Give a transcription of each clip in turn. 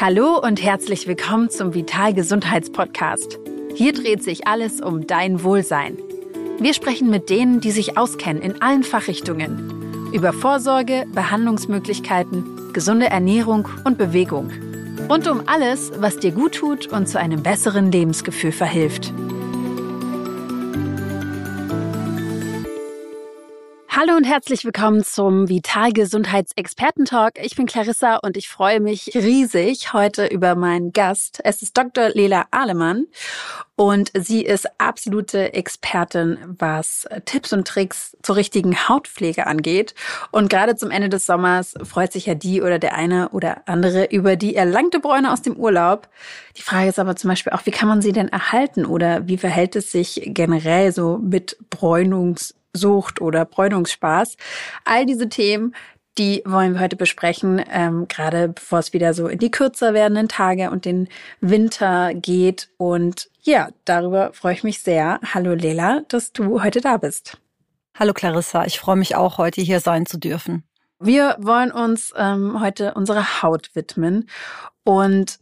Hallo und herzlich willkommen zum Vital Gesundheitspodcast. Hier dreht sich alles um dein Wohlsein. Wir sprechen mit denen, die sich auskennen in allen Fachrichtungen. Über Vorsorge, Behandlungsmöglichkeiten, gesunde Ernährung und Bewegung. Rund um alles, was dir gut tut und zu einem besseren Lebensgefühl verhilft. Hallo und herzlich willkommen zum Vital Gesundheitsexperten-Talk. Ich bin Clarissa und ich freue mich riesig heute über meinen Gast. Es ist Dr. Lela Ahlemann und sie ist absolute Expertin, was Tipps und Tricks zur richtigen Hautpflege angeht. Und gerade zum Ende des Sommers freut sich ja die oder der eine oder andere über die erlangte Bräune aus dem Urlaub. Die Frage ist aber zum Beispiel auch, wie kann man sie denn erhalten oder wie verhält es sich generell so mit Bräunungs Sucht oder Bräunungsspaß. All diese Themen, die wollen wir heute besprechen, ähm, gerade bevor es wieder so in die kürzer werdenden Tage und den Winter geht. Und ja, darüber freue ich mich sehr. Hallo Lela, dass du heute da bist. Hallo Clarissa, ich freue mich auch, heute hier sein zu dürfen. Wir wollen uns ähm, heute unserer Haut widmen. Und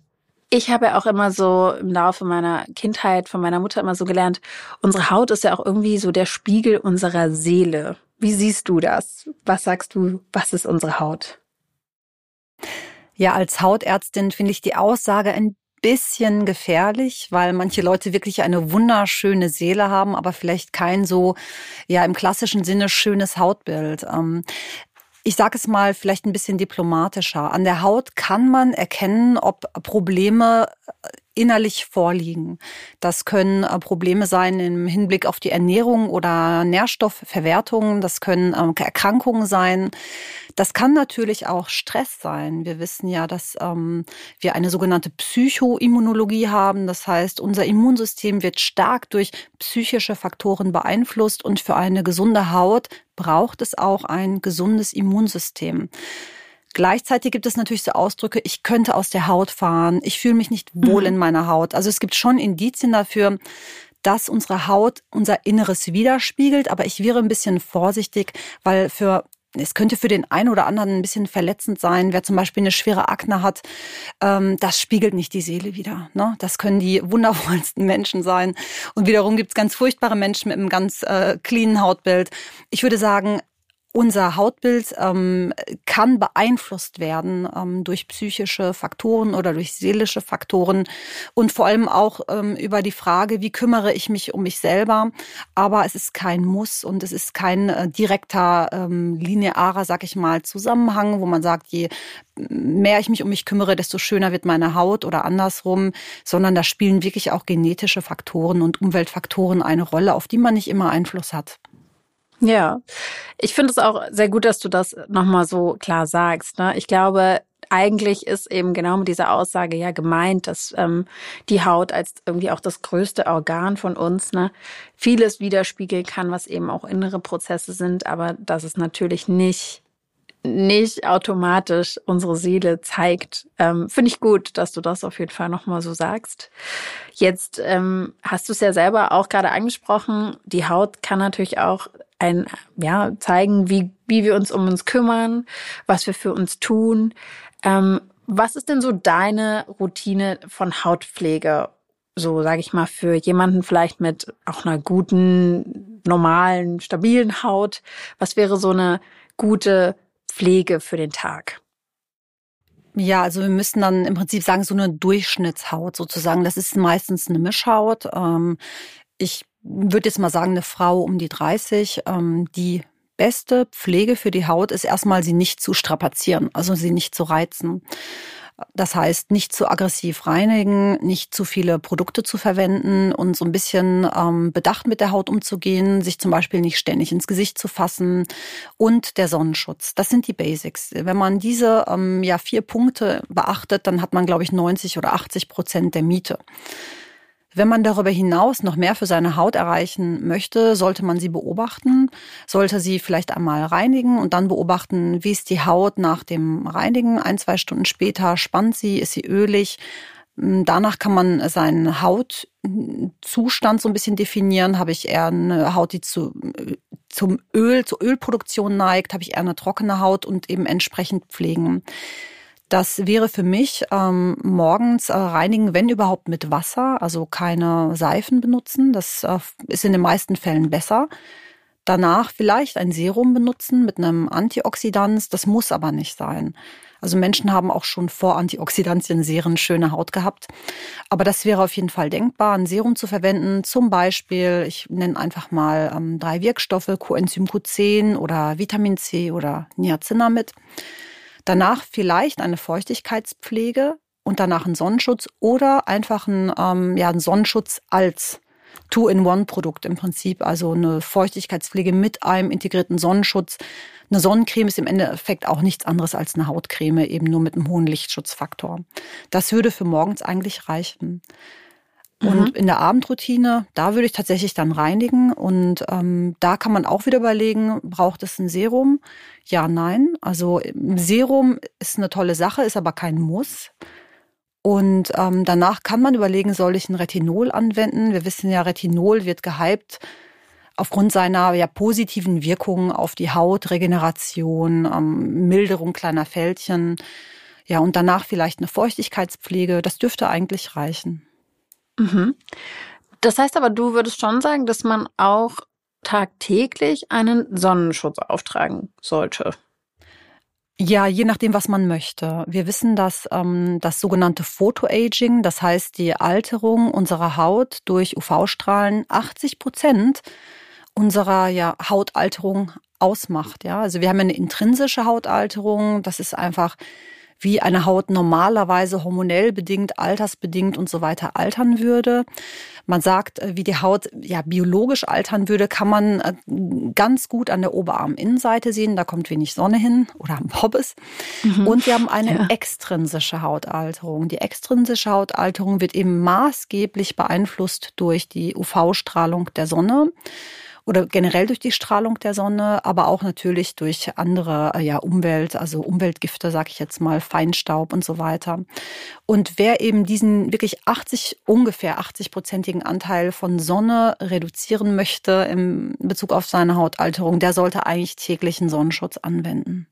ich habe ja auch immer so im Laufe meiner Kindheit von meiner Mutter immer so gelernt, unsere Haut ist ja auch irgendwie so der Spiegel unserer Seele. Wie siehst du das? Was sagst du, was ist unsere Haut? Ja, als Hautärztin finde ich die Aussage ein bisschen gefährlich, weil manche Leute wirklich eine wunderschöne Seele haben, aber vielleicht kein so, ja, im klassischen Sinne schönes Hautbild. Ähm, ich sage es mal vielleicht ein bisschen diplomatischer. An der Haut kann man erkennen, ob Probleme äh, innerlich vorliegen. Das können äh, Probleme sein im Hinblick auf die Ernährung oder Nährstoffverwertung. Das können ähm, Erkrankungen sein. Das kann natürlich auch Stress sein. Wir wissen ja, dass ähm, wir eine sogenannte Psychoimmunologie haben. Das heißt, unser Immunsystem wird stark durch psychische Faktoren beeinflusst und für eine gesunde Haut braucht es auch ein gesundes Immunsystem. Gleichzeitig gibt es natürlich so Ausdrücke, ich könnte aus der Haut fahren, ich fühle mich nicht wohl mhm. in meiner Haut. Also es gibt schon Indizien dafür, dass unsere Haut unser Inneres widerspiegelt, aber ich wäre ein bisschen vorsichtig, weil für es könnte für den einen oder anderen ein bisschen verletzend sein, wer zum Beispiel eine schwere Akne hat. Ähm, das spiegelt nicht die Seele wieder. Ne? Das können die wundervollsten Menschen sein. Und wiederum gibt es ganz furchtbare Menschen mit einem ganz äh, cleanen Hautbild. Ich würde sagen, unser Hautbild ähm, kann beeinflusst werden ähm, durch psychische Faktoren oder durch seelische Faktoren und vor allem auch ähm, über die Frage, wie kümmere ich mich um mich selber. Aber es ist kein Muss und es ist kein äh, direkter, ähm, linearer, sag ich mal, Zusammenhang, wo man sagt, je mehr ich mich um mich kümmere, desto schöner wird meine Haut oder andersrum, sondern da spielen wirklich auch genetische Faktoren und Umweltfaktoren eine Rolle, auf die man nicht immer Einfluss hat. Ja, ich finde es auch sehr gut, dass du das nochmal so klar sagst. Ne? Ich glaube, eigentlich ist eben genau mit dieser Aussage ja gemeint, dass ähm, die Haut als irgendwie auch das größte Organ von uns ne, vieles widerspiegeln kann, was eben auch innere Prozesse sind, aber dass es natürlich nicht nicht automatisch unsere Seele zeigt. Ähm, Finde ich gut, dass du das auf jeden Fall nochmal so sagst. Jetzt ähm, hast du es ja selber auch gerade angesprochen. Die Haut kann natürlich auch ein, ja, zeigen, wie, wie wir uns um uns kümmern, was wir für uns tun. Ähm, was ist denn so deine Routine von Hautpflege? So, sage ich mal, für jemanden vielleicht mit auch einer guten, normalen, stabilen Haut. Was wäre so eine gute Pflege für den Tag? Ja, also wir müssen dann im Prinzip sagen, so eine Durchschnittshaut sozusagen. Das ist meistens eine Mischhaut. Ähm, ich würde jetzt mal sagen, eine Frau um die 30, ähm, die beste Pflege für die Haut ist erstmal, sie nicht zu strapazieren, also sie nicht zu reizen. Das heißt, nicht zu aggressiv reinigen, nicht zu viele Produkte zu verwenden und so ein bisschen ähm, bedacht mit der Haut umzugehen, sich zum Beispiel nicht ständig ins Gesicht zu fassen und der Sonnenschutz. Das sind die Basics. Wenn man diese ähm, ja, vier Punkte beachtet, dann hat man, glaube ich, 90 oder 80 Prozent der Miete. Wenn man darüber hinaus noch mehr für seine Haut erreichen möchte, sollte man sie beobachten, sollte sie vielleicht einmal reinigen und dann beobachten, wie ist die Haut nach dem Reinigen. Ein, zwei Stunden später spannt sie, ist sie ölig. Danach kann man seinen Hautzustand so ein bisschen definieren. Habe ich eher eine Haut, die zu, zum Öl, zur Ölproduktion neigt? Habe ich eher eine trockene Haut und eben entsprechend pflegen? Das wäre für mich ähm, morgens äh, reinigen, wenn überhaupt mit Wasser, also keine Seifen benutzen. Das äh, ist in den meisten Fällen besser. Danach vielleicht ein Serum benutzen mit einem Antioxidans. Das muss aber nicht sein. Also Menschen haben auch schon vor Antioxidantien Serien schöne Haut gehabt. Aber das wäre auf jeden Fall denkbar, ein Serum zu verwenden. Zum Beispiel, ich nenne einfach mal ähm, drei Wirkstoffe, Coenzym Q10 oder Vitamin C oder Niacinamid. Danach vielleicht eine Feuchtigkeitspflege und danach ein Sonnenschutz oder einfach ein, ähm, ja, ein Sonnenschutz als Two-in-One-Produkt im Prinzip, also eine Feuchtigkeitspflege mit einem integrierten Sonnenschutz. Eine Sonnencreme ist im Endeffekt auch nichts anderes als eine Hautcreme, eben nur mit einem hohen Lichtschutzfaktor. Das würde für morgens eigentlich reichen. Und mhm. in der Abendroutine, da würde ich tatsächlich dann reinigen. Und ähm, da kann man auch wieder überlegen, braucht es ein Serum? Ja, nein. Also Serum ist eine tolle Sache, ist aber kein Muss. Und ähm, danach kann man überlegen, soll ich ein Retinol anwenden? Wir wissen ja, Retinol wird gehypt aufgrund seiner ja, positiven Wirkungen auf die Haut, Regeneration, ähm, Milderung kleiner Fältchen. Ja, und danach vielleicht eine Feuchtigkeitspflege. Das dürfte eigentlich reichen. Mhm. Das heißt aber, du würdest schon sagen, dass man auch tagtäglich einen Sonnenschutz auftragen sollte. Ja, je nachdem, was man möchte. Wir wissen, dass ähm, das sogenannte Photoaging, das heißt die Alterung unserer Haut durch UV-Strahlen, 80 Prozent unserer ja, Hautalterung ausmacht. Ja, also wir haben eine intrinsische Hautalterung. Das ist einfach wie eine Haut normalerweise hormonell bedingt, altersbedingt und so weiter altern würde. Man sagt, äh, wie die Haut ja biologisch altern würde, kann man äh, ganz gut an der Oberarminnenseite sehen. Da kommt wenig Sonne hin oder am Pobbes. Mhm. Und wir haben eine ja. extrinsische Hautalterung. Die extrinsische Hautalterung wird eben maßgeblich beeinflusst durch die UV-Strahlung der Sonne oder generell durch die Strahlung der Sonne, aber auch natürlich durch andere äh, ja, Umwelt, also Umweltgifte, sag ich jetzt mal, Feinstaub und so weiter. Und wer eben diesen wirklich 80, ungefähr 80-prozentigen Anteil von Sonne reduzieren möchte in Bezug auf seine Hautalterung, der sollte eigentlich täglichen Sonnenschutz anwenden.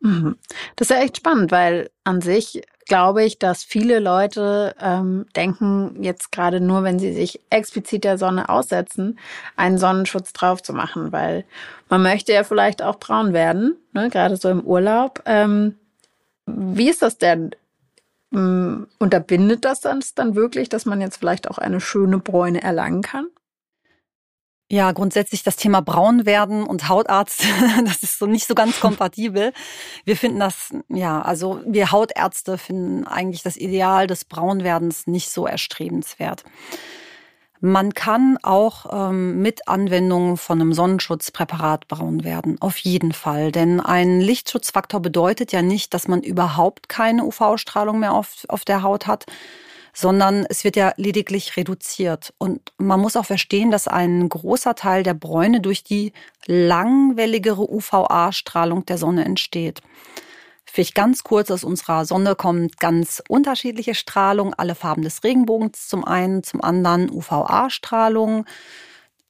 Mhm. Das ist ja echt spannend, weil an sich glaube ich, dass viele Leute ähm, denken, jetzt gerade nur, wenn sie sich explizit der Sonne aussetzen, einen Sonnenschutz drauf zu machen, weil man möchte ja vielleicht auch braun werden, ne, gerade so im Urlaub. Ähm, wie ist das denn? Ähm, unterbindet das dann wirklich, dass man jetzt vielleicht auch eine schöne Bräune erlangen kann? Ja, grundsätzlich das Thema braun werden und Hautarzt, das ist so nicht so ganz kompatibel. Wir finden das, ja, also wir Hautärzte finden eigentlich das Ideal des Braunwerdens nicht so erstrebenswert. Man kann auch ähm, mit Anwendung von einem Sonnenschutzpräparat braun werden, auf jeden Fall. Denn ein Lichtschutzfaktor bedeutet ja nicht, dass man überhaupt keine UV-Strahlung mehr auf, auf der Haut hat, sondern es wird ja lediglich reduziert. Und man muss auch verstehen, dass ein großer Teil der Bräune durch die langwelligere UVA-Strahlung der Sonne entsteht. Vielleicht ganz kurz, aus unserer Sonne kommt ganz unterschiedliche Strahlung, alle Farben des Regenbogens zum einen, zum anderen UVA-Strahlung.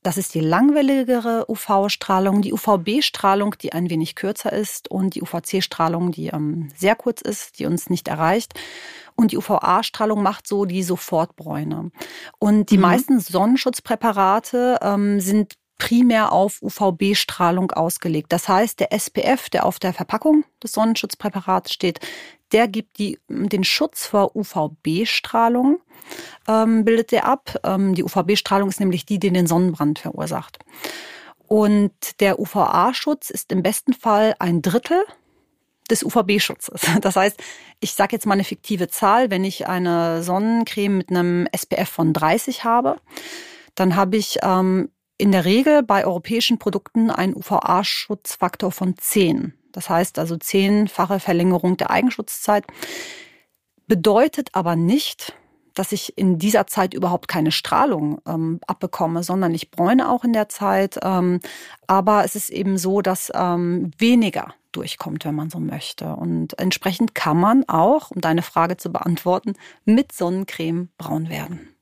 Das ist die langwelligere UV-Strahlung, die UVB-Strahlung, die ein wenig kürzer ist und die UVC-Strahlung, die ähm, sehr kurz ist, die uns nicht erreicht. Und die UVA-Strahlung macht so die Sofortbräune. Und die mhm. meisten Sonnenschutzpräparate ähm, sind primär auf UVB-Strahlung ausgelegt. Das heißt, der SPF, der auf der Verpackung des Sonnenschutzpräparats steht, der gibt die, den Schutz vor UVB-Strahlung, ähm, bildet der ab. Ähm, die UVB-Strahlung ist nämlich die, die den Sonnenbrand verursacht. Und der UVA-Schutz ist im besten Fall ein Drittel des UVB-Schutzes. Das heißt, ich sage jetzt mal eine fiktive Zahl, wenn ich eine Sonnencreme mit einem SPF von 30 habe, dann habe ich ähm, in der Regel bei europäischen Produkten einen UVA-Schutzfaktor von 10. Das heißt also zehnfache Verlängerung der Eigenschutzzeit. Bedeutet aber nicht, dass ich in dieser Zeit überhaupt keine Strahlung ähm, abbekomme, sondern ich bräune auch in der Zeit. Ähm, aber es ist eben so, dass ähm, weniger durchkommt, wenn man so möchte. Und entsprechend kann man auch, um deine Frage zu beantworten, mit Sonnencreme braun werden.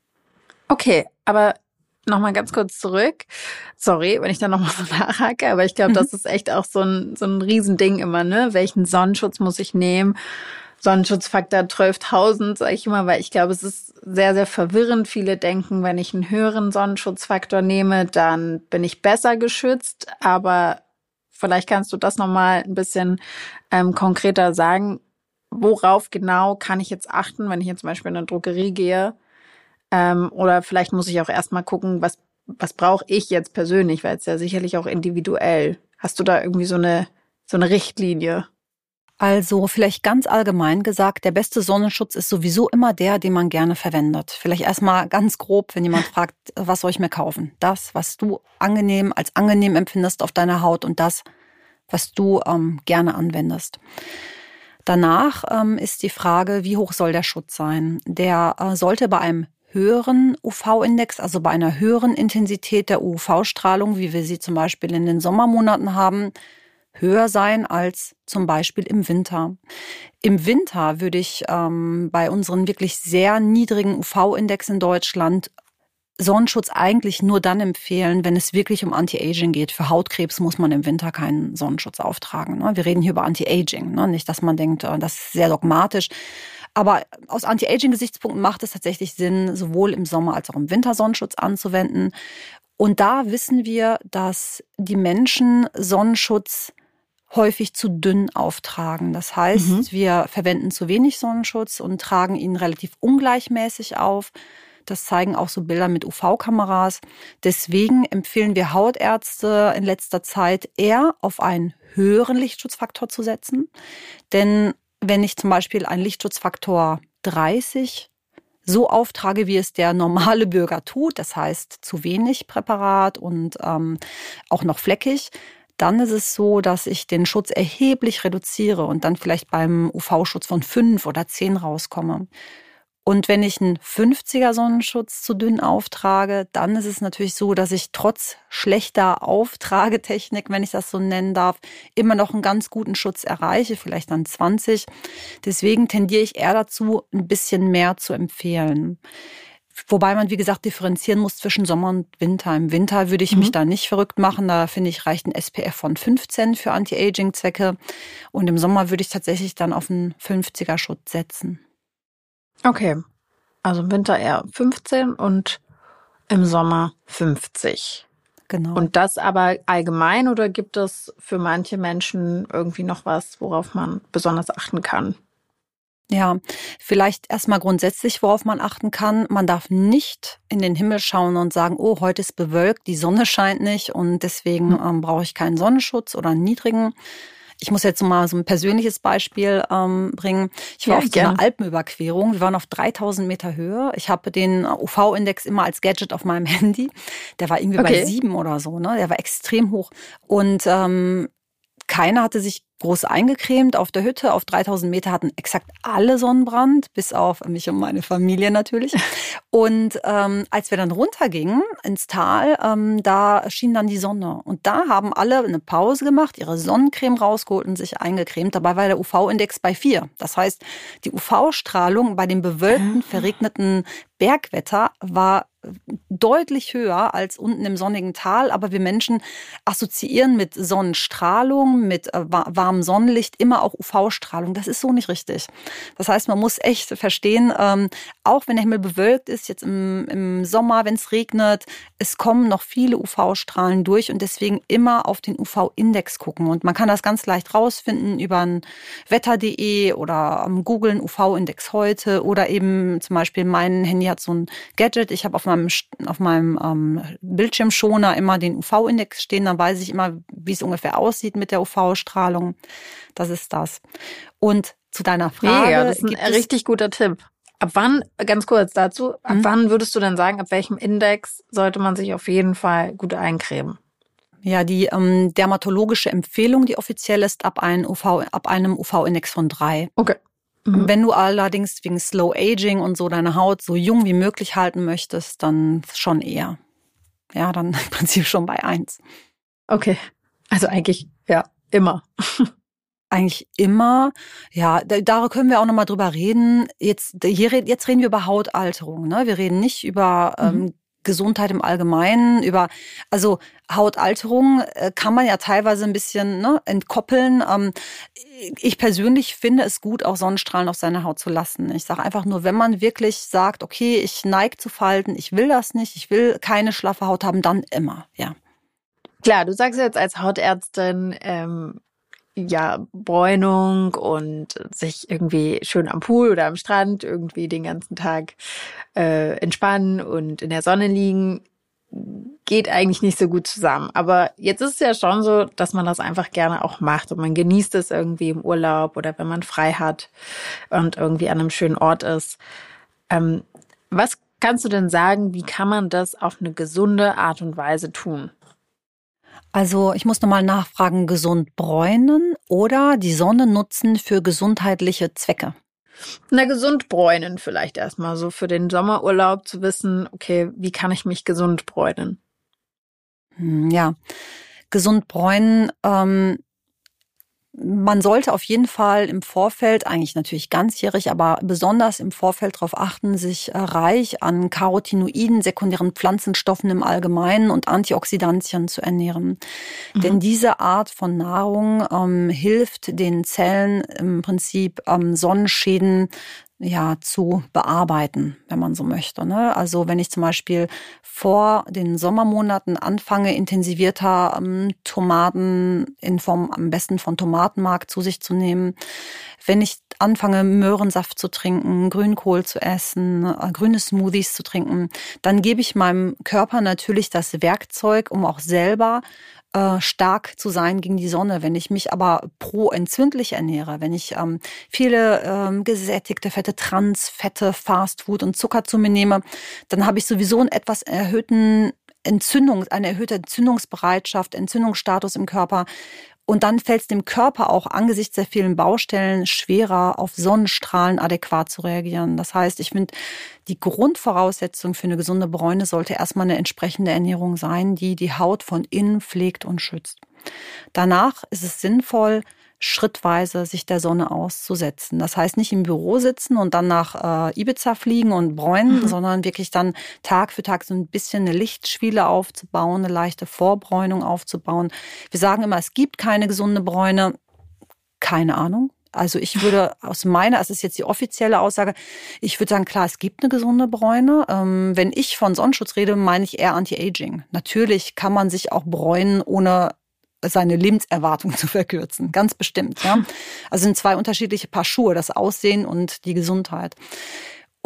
Okay, aber nochmal ganz kurz zurück. Sorry, wenn ich da nochmal so nachhacke, aber ich glaube, das ist echt auch so ein, so ein Riesending immer, ne? Welchen Sonnenschutz muss ich nehmen? Sonnenschutzfaktor 12.000, sage ich immer, weil ich glaube, es ist sehr, sehr verwirrend. Viele denken, wenn ich einen höheren Sonnenschutzfaktor nehme, dann bin ich besser geschützt. Aber vielleicht kannst du das nochmal ein bisschen ähm, konkreter sagen. Worauf genau kann ich jetzt achten, wenn ich jetzt zum Beispiel in eine Drogerie gehe? Ähm, oder vielleicht muss ich auch erstmal gucken, was, was brauche ich jetzt persönlich, weil es ja sicherlich auch individuell. Hast du da irgendwie so eine, so eine Richtlinie? Also vielleicht ganz allgemein gesagt, der beste Sonnenschutz ist sowieso immer der, den man gerne verwendet. Vielleicht erstmal ganz grob, wenn jemand fragt, was soll ich mir kaufen? Das, was du angenehm als angenehm empfindest auf deiner Haut und das, was du ähm, gerne anwendest. Danach ähm, ist die Frage, wie hoch soll der Schutz sein? Der äh, sollte bei einem höheren UV-Index, also bei einer höheren Intensität der UV-Strahlung, wie wir sie zum Beispiel in den Sommermonaten haben, höher sein als zum Beispiel im Winter. Im Winter würde ich ähm, bei unseren wirklich sehr niedrigen UV-Index in Deutschland Sonnenschutz eigentlich nur dann empfehlen, wenn es wirklich um Anti-Aging geht. Für Hautkrebs muss man im Winter keinen Sonnenschutz auftragen. Ne? Wir reden hier über Anti-Aging, ne? nicht, dass man denkt, äh, das ist sehr dogmatisch. Aber aus Anti-Aging-Gesichtspunkten macht es tatsächlich Sinn, sowohl im Sommer als auch im Winter Sonnenschutz anzuwenden. Und da wissen wir, dass die Menschen Sonnenschutz häufig zu dünn auftragen. Das heißt, mhm. wir verwenden zu wenig Sonnenschutz und tragen ihn relativ ungleichmäßig auf. Das zeigen auch so Bilder mit UV-Kameras. Deswegen empfehlen wir Hautärzte in letzter Zeit eher auf einen höheren Lichtschutzfaktor zu setzen. Denn wenn ich zum Beispiel einen Lichtschutzfaktor 30 so auftrage, wie es der normale Bürger tut, das heißt zu wenig Präparat und ähm, auch noch fleckig, dann ist es so, dass ich den Schutz erheblich reduziere und dann vielleicht beim UV-Schutz von fünf oder zehn rauskomme. Und wenn ich einen 50er Sonnenschutz zu dünn auftrage, dann ist es natürlich so, dass ich trotz schlechter Auftragetechnik, wenn ich das so nennen darf, immer noch einen ganz guten Schutz erreiche, vielleicht dann 20. Deswegen tendiere ich eher dazu, ein bisschen mehr zu empfehlen. Wobei man, wie gesagt, differenzieren muss zwischen Sommer und Winter. Im Winter würde ich mhm. mich da nicht verrückt machen. Da finde ich, reicht ein SPF von 15 für Anti-Aging-Zwecke. Und im Sommer würde ich tatsächlich dann auf einen 50er Schutz setzen. Okay. Also im Winter eher 15 und im Sommer 50. Genau. Und das aber allgemein oder gibt es für manche Menschen irgendwie noch was, worauf man besonders achten kann? Ja, vielleicht erstmal grundsätzlich, worauf man achten kann. Man darf nicht in den Himmel schauen und sagen, oh, heute ist bewölkt, die Sonne scheint nicht und deswegen hm. ähm, brauche ich keinen Sonnenschutz oder einen niedrigen. Ich muss jetzt mal so ein persönliches Beispiel ähm, bringen. Ich war ja, auf so einer Alpenüberquerung. Wir waren auf 3000 Meter Höhe. Ich habe den UV-Index immer als Gadget auf meinem Handy. Der war irgendwie okay. bei sieben oder so. Ne? Der war extrem hoch. Und ähm, keiner hatte sich groß eingecremt auf der Hütte. Auf 3000 Meter hatten exakt alle Sonnenbrand, bis auf mich und meine Familie natürlich. Und ähm, als wir dann runtergingen ins Tal, ähm, da schien dann die Sonne. Und da haben alle eine Pause gemacht, ihre Sonnencreme rausgeholt und sich eingecremt. Dabei war der UV-Index bei vier. Das heißt, die UV-Strahlung bei dem bewölkten, ah. verregneten Bergwetter war deutlich höher als unten im sonnigen Tal, aber wir Menschen assoziieren mit Sonnenstrahlung, mit äh, warmem Sonnenlicht immer auch UV-Strahlung. Das ist so nicht richtig. Das heißt, man muss echt verstehen, ähm, auch wenn der Himmel bewölkt ist, jetzt im, im Sommer, wenn es regnet, es kommen noch viele UV-Strahlen durch und deswegen immer auf den UV-Index gucken. Und man kann das ganz leicht rausfinden über ein wetter.de oder am Googlen UV-Index heute oder eben zum Beispiel mein Handy hat so ein Gadget. Ich habe auf meinem meinem, auf meinem ähm, Bildschirmschoner immer den UV-Index stehen, dann weiß ich immer, wie es ungefähr aussieht mit der UV-Strahlung. Das ist das. Und zu deiner Frage. Ja, das ist ein richtig guter Tipp. Ab wann, ganz kurz dazu, ab mhm. wann würdest du denn sagen, ab welchem Index sollte man sich auf jeden Fall gut eincremen? Ja, die ähm, dermatologische Empfehlung, die offiziell ist, ab, ein UV, ab einem UV-Index von drei. Okay. Mhm. Wenn du allerdings wegen Slow Aging und so deine Haut so jung wie möglich halten möchtest, dann schon eher. Ja, dann im Prinzip schon bei eins. Okay. Also eigentlich, ja, immer. eigentlich immer. Ja, da, da können wir auch nochmal drüber reden. Jetzt, hier, jetzt reden wir über Hautalterung. Ne? Wir reden nicht über mhm. ähm, Gesundheit im Allgemeinen, über also Hautalterung äh, kann man ja teilweise ein bisschen ne, entkoppeln. Ähm, ich persönlich finde es gut, auch Sonnenstrahlen auf seine Haut zu lassen. Ich sage einfach nur, wenn man wirklich sagt, okay, ich neige zu Falten, ich will das nicht, ich will keine schlaffe Haut haben, dann immer, ja. Klar, du sagst jetzt als Hautärztin, ähm, ja, Bräunung und sich irgendwie schön am Pool oder am Strand irgendwie den ganzen Tag äh, entspannen und in der Sonne liegen, geht eigentlich nicht so gut zusammen. Aber jetzt ist es ja schon so, dass man das einfach gerne auch macht und man genießt es irgendwie im Urlaub oder wenn man frei hat und irgendwie an einem schönen Ort ist. Ähm, was kannst du denn sagen, wie kann man das auf eine gesunde Art und Weise tun? Also ich muss nochmal nachfragen, gesund bräunen oder die Sonne nutzen für gesundheitliche Zwecke? Na, gesund bräunen vielleicht erstmal so für den Sommerurlaub zu wissen, okay, wie kann ich mich gesund bräunen? Hm, ja, gesund bräunen ähm, man sollte auf jeden Fall im Vorfeld, eigentlich natürlich ganzjährig, aber besonders im Vorfeld darauf achten, sich äh, reich an Carotinoiden, sekundären Pflanzenstoffen im Allgemeinen und Antioxidantien zu ernähren. Mhm. Denn diese Art von Nahrung ähm, hilft den Zellen im Prinzip ähm, Sonnenschäden ja zu bearbeiten, wenn man so möchte. Ne? Also wenn ich zum Beispiel vor den Sommermonaten anfange, intensivierter ähm, Tomaten in Form am besten von Tomatenmark zu sich zu nehmen, wenn ich anfange, Möhrensaft zu trinken, Grünkohl zu essen, äh, grüne Smoothies zu trinken, dann gebe ich meinem Körper natürlich das Werkzeug, um auch selber äh, stark zu sein gegen die Sonne. Wenn ich mich aber pro-entzündlich ernähre, wenn ich ähm, viele ähm, gesättigte Fette, Transfette, Fastfood und Zucker zu mir nehme, dann habe ich sowieso einen etwas erhöhten Entzündung, eine erhöhte Entzündungsbereitschaft, Entzündungsstatus im Körper. Und dann fällt es dem Körper auch angesichts der vielen Baustellen schwerer, auf Sonnenstrahlen adäquat zu reagieren. Das heißt, ich finde, die Grundvoraussetzung für eine gesunde Bräune sollte erstmal eine entsprechende Ernährung sein, die die Haut von innen pflegt und schützt. Danach ist es sinnvoll, schrittweise sich der Sonne auszusetzen. Das heißt nicht im Büro sitzen und dann nach äh, Ibiza fliegen und bräunen, mhm. sondern wirklich dann Tag für Tag so ein bisschen eine Lichtschwiele aufzubauen, eine leichte Vorbräunung aufzubauen. Wir sagen immer, es gibt keine gesunde Bräune. Keine Ahnung. Also ich würde aus meiner, es ist jetzt die offizielle Aussage, ich würde sagen, klar, es gibt eine gesunde Bräune. Ähm, wenn ich von Sonnenschutz rede, meine ich eher Anti-Aging. Natürlich kann man sich auch bräunen, ohne seine Lebenserwartung zu verkürzen. Ganz bestimmt. Ja? Also sind zwei unterschiedliche Paar Schuhe, das Aussehen und die Gesundheit.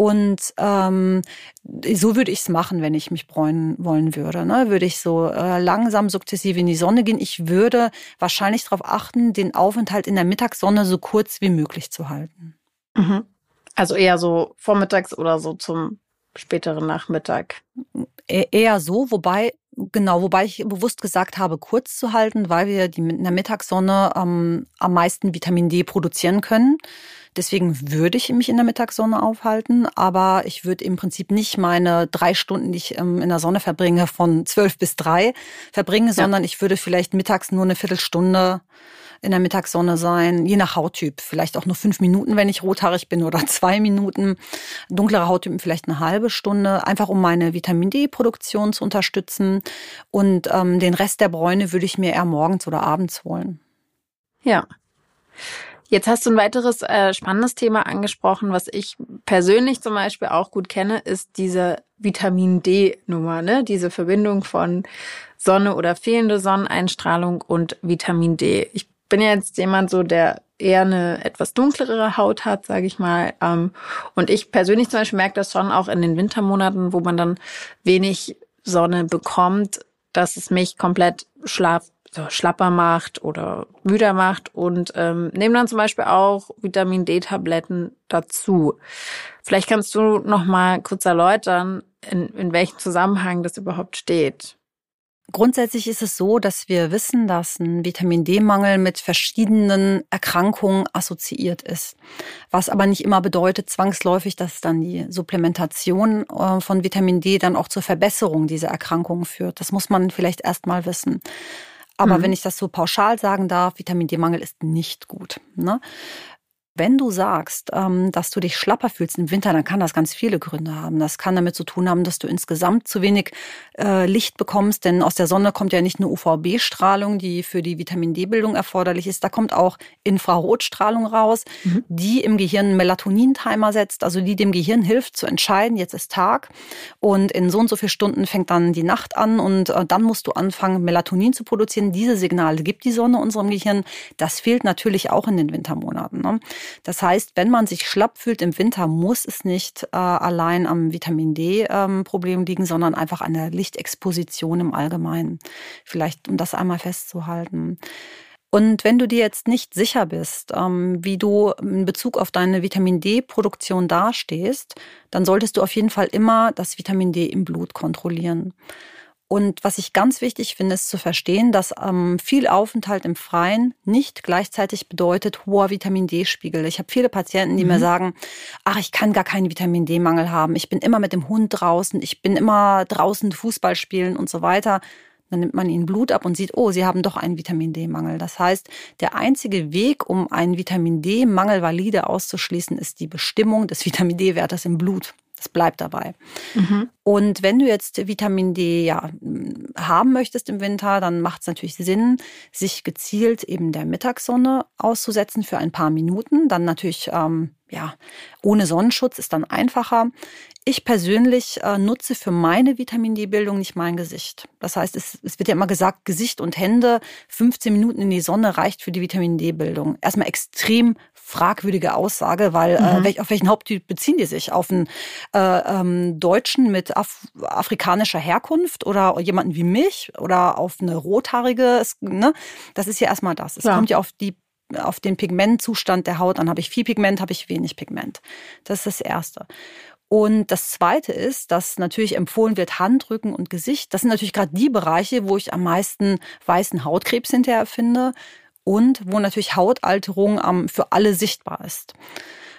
Und ähm, so würde ich es machen, wenn ich mich bräunen wollen würde. Ne? Würde ich so äh, langsam sukzessive in die Sonne gehen. Ich würde wahrscheinlich darauf achten, den Aufenthalt in der Mittagssonne so kurz wie möglich zu halten. Mhm. Also eher so vormittags oder so zum späteren Nachmittag. E eher so, wobei Genau, wobei ich bewusst gesagt habe, kurz zu halten, weil wir die in der Mittagssonne ähm, am meisten Vitamin D produzieren können. Deswegen würde ich mich in der Mittagssonne aufhalten, aber ich würde im Prinzip nicht meine drei Stunden, die ich ähm, in der Sonne verbringe, von zwölf bis drei verbringen, ja. sondern ich würde vielleicht mittags nur eine Viertelstunde in der Mittagssonne sein, je nach Hauttyp. Vielleicht auch nur fünf Minuten, wenn ich rothaarig bin oder zwei Minuten. Dunklere Hauttypen vielleicht eine halbe Stunde, einfach um meine Vitamin D-Produktion zu unterstützen. Und ähm, den Rest der Bräune würde ich mir eher morgens oder abends holen. Ja. Jetzt hast du ein weiteres äh, spannendes Thema angesprochen, was ich persönlich zum Beispiel auch gut kenne, ist diese Vitamin D-Nummer, ne? Diese Verbindung von Sonne oder fehlende Sonneneinstrahlung und Vitamin D. Ich bin ja jetzt jemand so, der eher eine etwas dunklere Haut hat, sage ich mal. Ähm, und ich persönlich zum Beispiel merke das schon auch in den Wintermonaten, wo man dann wenig Sonne bekommt, dass es mich komplett schlaf, so schlapper macht oder müder macht und ähm, nehme dann zum Beispiel auch Vitamin D-Tabletten dazu. Vielleicht kannst du noch mal kurz erläutern, in, in welchem Zusammenhang das überhaupt steht. Grundsätzlich ist es so, dass wir wissen, dass ein Vitamin D-Mangel mit verschiedenen Erkrankungen assoziiert ist. Was aber nicht immer bedeutet zwangsläufig, dass dann die Supplementation äh, von Vitamin D dann auch zur Verbesserung dieser Erkrankungen führt. Das muss man vielleicht erst mal wissen. Aber mhm. wenn ich das so pauschal sagen darf, Vitamin D-Mangel ist nicht gut. Ne? Wenn du sagst, ähm, dass du dich schlapper fühlst im Winter, dann kann das ganz viele Gründe haben. Das kann damit zu tun haben, dass du insgesamt zu wenig äh, Licht bekommst, denn aus der Sonne kommt ja nicht nur UVB-Strahlung, die für die Vitamin D-Bildung erforderlich ist, da kommt auch Infrarotstrahlung raus, mhm. die im Gehirn einen Melatonin-Timer setzt, also die dem Gehirn hilft zu entscheiden, jetzt ist Tag und in so und so vielen Stunden fängt dann die Nacht an und äh, dann musst du anfangen, Melatonin zu produzieren. Diese Signale gibt die Sonne unserem Gehirn. Das fehlt natürlich auch in den Wintermonaten. Ne? Das heißt, wenn man sich schlapp fühlt im Winter, muss es nicht äh, allein am Vitamin D-Problem ähm, liegen, sondern einfach an der Lichtexposition im Allgemeinen. Vielleicht, um das einmal festzuhalten. Und wenn du dir jetzt nicht sicher bist, ähm, wie du in Bezug auf deine Vitamin D-Produktion dastehst, dann solltest du auf jeden Fall immer das Vitamin D im Blut kontrollieren. Und was ich ganz wichtig finde, ist zu verstehen, dass ähm, viel Aufenthalt im Freien nicht gleichzeitig bedeutet hoher Vitamin D-Spiegel. Ich habe viele Patienten, die mhm. mir sagen, ach, ich kann gar keinen Vitamin D-Mangel haben. Ich bin immer mit dem Hund draußen, ich bin immer draußen Fußball spielen und so weiter. Dann nimmt man ihnen Blut ab und sieht, oh, sie haben doch einen Vitamin D-Mangel. Das heißt, der einzige Weg, um einen Vitamin D-Mangel valide auszuschließen, ist die Bestimmung des Vitamin D-Wertes im Blut. Das bleibt dabei. Mhm. Und wenn du jetzt Vitamin D ja haben möchtest im Winter, dann macht es natürlich Sinn, sich gezielt eben der Mittagssonne auszusetzen für ein paar Minuten. Dann natürlich ähm, ja ohne Sonnenschutz ist dann einfacher. Ich persönlich äh, nutze für meine Vitamin D-Bildung nicht mein Gesicht. Das heißt, es, es, wird ja immer gesagt, Gesicht und Hände, 15 Minuten in die Sonne reicht für die Vitamin D-Bildung. Erstmal extrem fragwürdige Aussage, weil äh, mhm. äh, auf welchen Haupttyp beziehen die sich? Auf einen äh, ähm, Deutschen mit Af afrikanischer Herkunft oder jemanden wie mich oder auf eine rothaarige? Ne? Das ist ja erstmal das. Es ja. kommt ja auf die auf den Pigmentzustand der Haut an. Habe ich viel Pigment, habe ich wenig Pigment. Das ist das Erste. Und das Zweite ist, dass natürlich empfohlen wird Handrücken und Gesicht. Das sind natürlich gerade die Bereiche, wo ich am meisten weißen Hautkrebs hinterher finde und wo natürlich Hautalterung ähm, für alle sichtbar ist.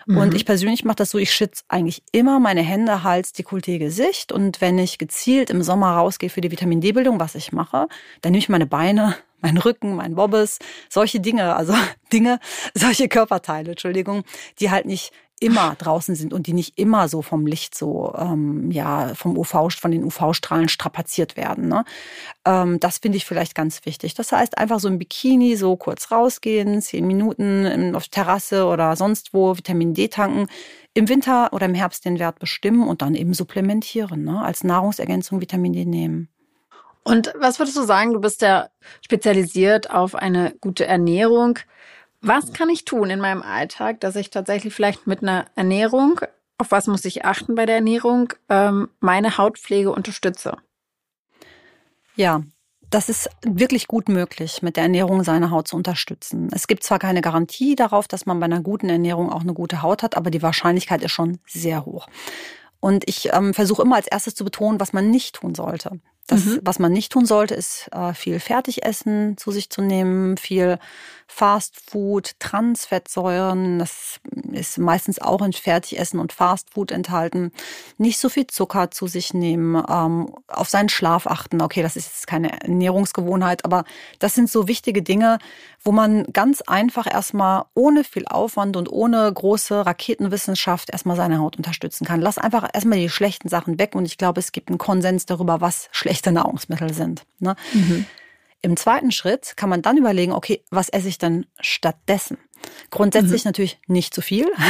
Mhm. Und ich persönlich mache das so, ich schütze eigentlich immer meine Hände, Hals, Dekolleté, Gesicht. Und wenn ich gezielt im Sommer rausgehe für die Vitamin D-Bildung, was ich mache, dann nehme ich meine Beine, meinen Rücken, mein Bobbes, solche Dinge, also Dinge, solche Körperteile, Entschuldigung, die halt nicht immer draußen sind und die nicht immer so vom Licht so, ähm, ja, vom UV, von den UV-Strahlen strapaziert werden. Ne? Ähm, das finde ich vielleicht ganz wichtig. Das heißt, einfach so ein Bikini, so kurz rausgehen, zehn Minuten auf Terrasse oder sonst wo, Vitamin D tanken, im Winter oder im Herbst den Wert bestimmen und dann eben supplementieren, ne? als Nahrungsergänzung Vitamin D nehmen. Und was würdest du sagen, du bist ja spezialisiert auf eine gute Ernährung. Was kann ich tun in meinem Alltag, dass ich tatsächlich vielleicht mit einer Ernährung, auf was muss ich achten bei der Ernährung, ähm, meine Hautpflege unterstütze? Ja, das ist wirklich gut möglich, mit der Ernährung seine Haut zu unterstützen. Es gibt zwar keine Garantie darauf, dass man bei einer guten Ernährung auch eine gute Haut hat, aber die Wahrscheinlichkeit ist schon sehr hoch. Und ich ähm, versuche immer als erstes zu betonen, was man nicht tun sollte. Das, mhm. was man nicht tun sollte, ist äh, viel Fertigessen zu sich zu nehmen, viel Fast Food, Transfettsäuren, das ist meistens auch in Fertigessen und Fast Food enthalten. Nicht so viel Zucker zu sich nehmen, ähm, auf seinen Schlaf achten. Okay, das ist jetzt keine Ernährungsgewohnheit, aber das sind so wichtige Dinge, wo man ganz einfach erstmal ohne viel Aufwand und ohne große Raketenwissenschaft erstmal seine Haut unterstützen kann. Lass einfach erstmal die schlechten Sachen weg und ich glaube, es gibt einen Konsens darüber, was schlechte Nahrungsmittel sind. Ne? Mhm. Im zweiten Schritt kann man dann überlegen, okay, was esse ich denn stattdessen? Grundsätzlich mhm. natürlich nicht zu viel.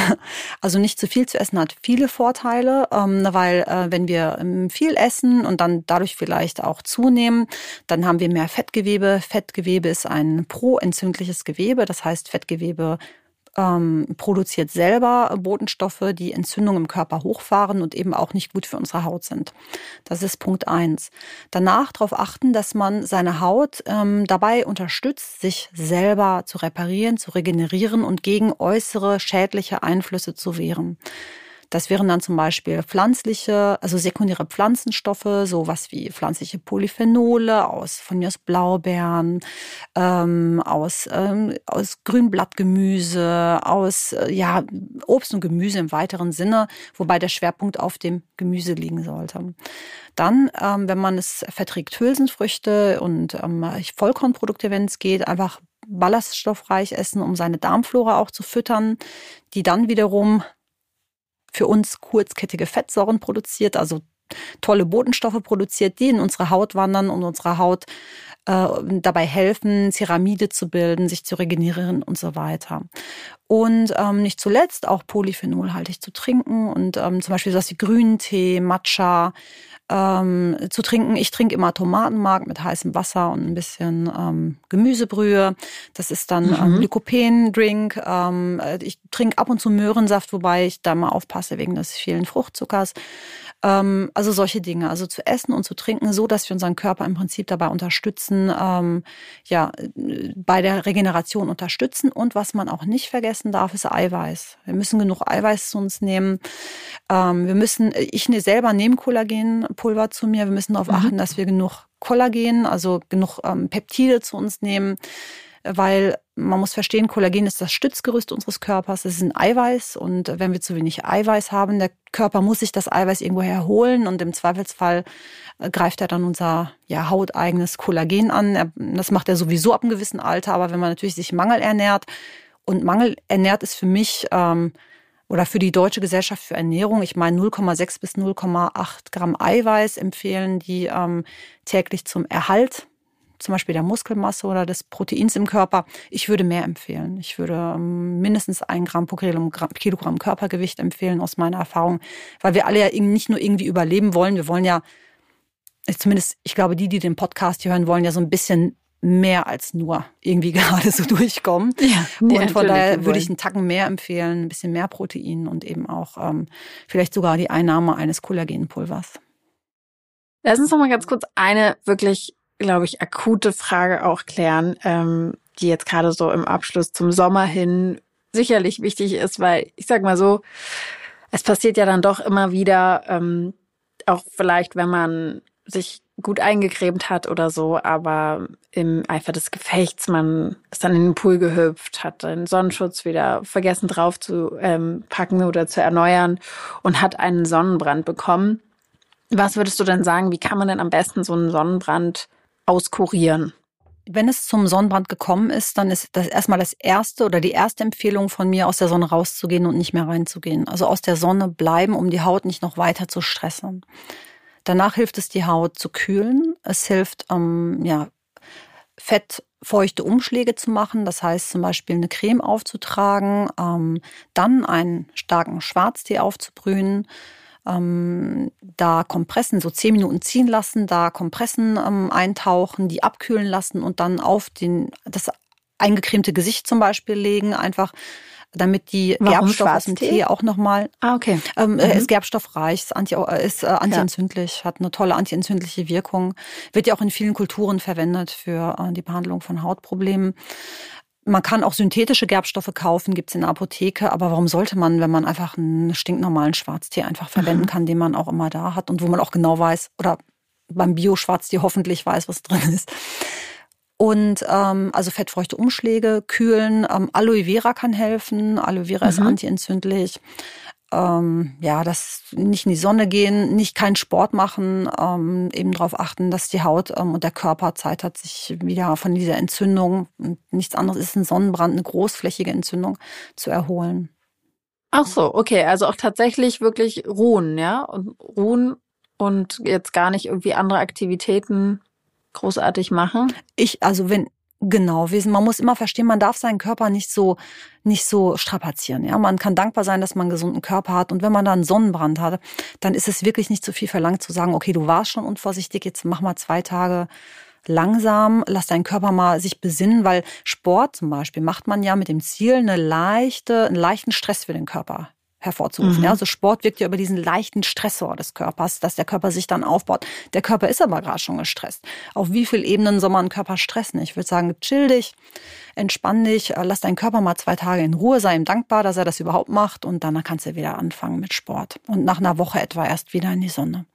Also nicht zu viel zu essen hat viele Vorteile, ähm, weil äh, wenn wir ähm, viel essen und dann dadurch vielleicht auch zunehmen, dann haben wir mehr Fettgewebe. Fettgewebe ist ein proentzündliches Gewebe, das heißt Fettgewebe ähm, produziert selber Botenstoffe, die Entzündung im Körper hochfahren und eben auch nicht gut für unsere Haut sind. Das ist Punkt eins. Danach darauf achten, dass man seine Haut ähm, dabei unterstützt, sich selber zu reparieren, zu regenerieren und gegen äußere schädliche Einflüsse zu wehren. Das wären dann zum Beispiel pflanzliche, also sekundäre Pflanzenstoffe, sowas wie pflanzliche Polyphenole aus von mir aus Blaubeeren, ähm, aus, ähm, aus Grünblattgemüse, aus äh, ja, Obst und Gemüse im weiteren Sinne, wobei der Schwerpunkt auf dem Gemüse liegen sollte. Dann, ähm, wenn man es verträgt, Hülsenfrüchte und ähm, Vollkornprodukte, wenn es geht, einfach ballaststoffreich essen, um seine Darmflora auch zu füttern, die dann wiederum für uns kurzkettige Fettsäuren produziert, also tolle Botenstoffe produziert, die in unsere Haut wandern und unsere Haut äh, dabei helfen, Ceramide zu bilden, sich zu regenerieren und so weiter. Und ähm, nicht zuletzt auch polyphenolhaltig zu trinken und ähm, zum Beispiel sowas wie Grüntee, Matcha, ähm, zu trinken. Ich trinke immer Tomatenmark mit heißem Wasser und ein bisschen ähm, Gemüsebrühe. Das ist dann mhm. ähm, Lykopen-Drink. Ähm, ich trinke ab und zu Möhrensaft, wobei ich da mal aufpasse wegen des vielen Fruchtzuckers. Ähm, also solche Dinge. Also zu essen und zu trinken, so dass wir unseren Körper im Prinzip dabei unterstützen, ähm, ja, bei der Regeneration unterstützen. Und was man auch nicht vergessen darf, ist Eiweiß. Wir müssen genug Eiweiß zu uns nehmen. Ähm, wir müssen, ich ne, selber nehme Kollagenpulver zu mir. Wir müssen darauf mhm. achten, dass wir genug Kollagen, also genug ähm, Peptide zu uns nehmen weil man muss verstehen, Kollagen ist das Stützgerüst unseres Körpers. Es ist ein Eiweiß und wenn wir zu wenig Eiweiß haben, der Körper muss sich das Eiweiß irgendwo herholen und im Zweifelsfall äh, greift er dann unser ja, hauteigenes Kollagen an. Das macht er sowieso ab einem gewissen Alter, aber wenn man natürlich sich Mangel ernährt und Mangel ernährt ist für mich ähm, oder für die Deutsche Gesellschaft für Ernährung, ich meine 0,6 bis 0,8 Gramm Eiweiß empfehlen die ähm, täglich zum Erhalt zum Beispiel der Muskelmasse oder des Proteins im Körper. Ich würde mehr empfehlen. Ich würde ähm, mindestens ein Gramm pro Kilogramm Körpergewicht empfehlen aus meiner Erfahrung, weil wir alle ja nicht nur irgendwie überleben wollen. Wir wollen ja, zumindest, ich glaube, die, die den Podcast hier hören, wollen ja so ein bisschen mehr als nur irgendwie gerade so durchkommen. Ja, und von daher würde ich einen Tacken mehr empfehlen, ein bisschen mehr Protein und eben auch ähm, vielleicht sogar die Einnahme eines Kollagenpulvers. Lass uns noch mal ganz kurz eine wirklich glaube ich, akute Frage auch klären, ähm, die jetzt gerade so im Abschluss zum Sommer hin sicherlich wichtig ist, weil ich sag mal so, es passiert ja dann doch immer wieder, ähm, auch vielleicht, wenn man sich gut eingecremt hat oder so, aber im Eifer des Gefechts, man ist dann in den Pool gehüpft, hat den Sonnenschutz wieder vergessen drauf zu ähm, packen oder zu erneuern und hat einen Sonnenbrand bekommen. Was würdest du denn sagen, wie kann man denn am besten so einen Sonnenbrand auskurieren? Wenn es zum Sonnenbrand gekommen ist, dann ist das erstmal das erste oder die erste Empfehlung von mir, aus der Sonne rauszugehen und nicht mehr reinzugehen. Also aus der Sonne bleiben, um die Haut nicht noch weiter zu stressen. Danach hilft es, die Haut zu kühlen. Es hilft, ähm, ja, fettfeuchte Umschläge zu machen. Das heißt zum Beispiel eine Creme aufzutragen, ähm, dann einen starken Schwarztee aufzubrühen ähm, da Kompressen so zehn Minuten ziehen lassen, da Kompressen ähm, eintauchen, die abkühlen lassen und dann auf den, das eingecremte Gesicht zum Beispiel legen, einfach damit die Warum Gerbstoffe aus dem Tee auch nochmal. Ah, okay. Ähm, mhm. Ist gerbstoffreich, ist, anti, ist äh, antientzündlich, ja. hat eine tolle antientzündliche Wirkung. Wird ja auch in vielen Kulturen verwendet für äh, die Behandlung von Hautproblemen. Man kann auch synthetische Gerbstoffe kaufen, gibt's in der Apotheke, aber warum sollte man, wenn man einfach einen stinknormalen Schwarztee einfach verwenden mhm. kann, den man auch immer da hat und wo man auch genau weiß, oder beim Bio-Schwarztee hoffentlich weiß, was drin ist. Und ähm, also fettfeuchte Umschläge, kühlen, ähm, Aloe Vera kann helfen. Aloe Vera mhm. ist antientzündlich ähm, ja, das nicht in die Sonne gehen, nicht keinen Sport machen, ähm, eben darauf achten, dass die Haut ähm, und der Körper Zeit hat, sich wieder von dieser Entzündung, und nichts anderes ist ein Sonnenbrand, eine großflächige Entzündung, zu erholen. Ach so, okay, also auch tatsächlich wirklich ruhen, ja, und ruhen und jetzt gar nicht irgendwie andere Aktivitäten großartig machen. Ich, also wenn Genau, man muss immer verstehen, man darf seinen Körper nicht so nicht so strapazieren. Ja, man kann dankbar sein, dass man einen gesunden Körper hat und wenn man da einen Sonnenbrand hat, dann ist es wirklich nicht zu viel verlangt zu sagen, okay, du warst schon unvorsichtig, jetzt mach mal zwei Tage langsam, lass deinen Körper mal sich besinnen, weil Sport zum Beispiel macht man ja mit dem Ziel eine leichte, einen leichten Stress für den Körper hervorzurufen. Mhm. Ja, also Sport wirkt ja über diesen leichten Stressor des Körpers, dass der Körper sich dann aufbaut. Der Körper ist aber gerade schon gestresst. Auf wie vielen Ebenen soll man einen Körper stressen? Ich würde sagen, chill dich, entspann dich, äh, lass deinen Körper mal zwei Tage in Ruhe, sei ihm dankbar, dass er das überhaupt macht und dann kannst du wieder anfangen mit Sport. Und nach einer Woche etwa erst wieder in die Sonne.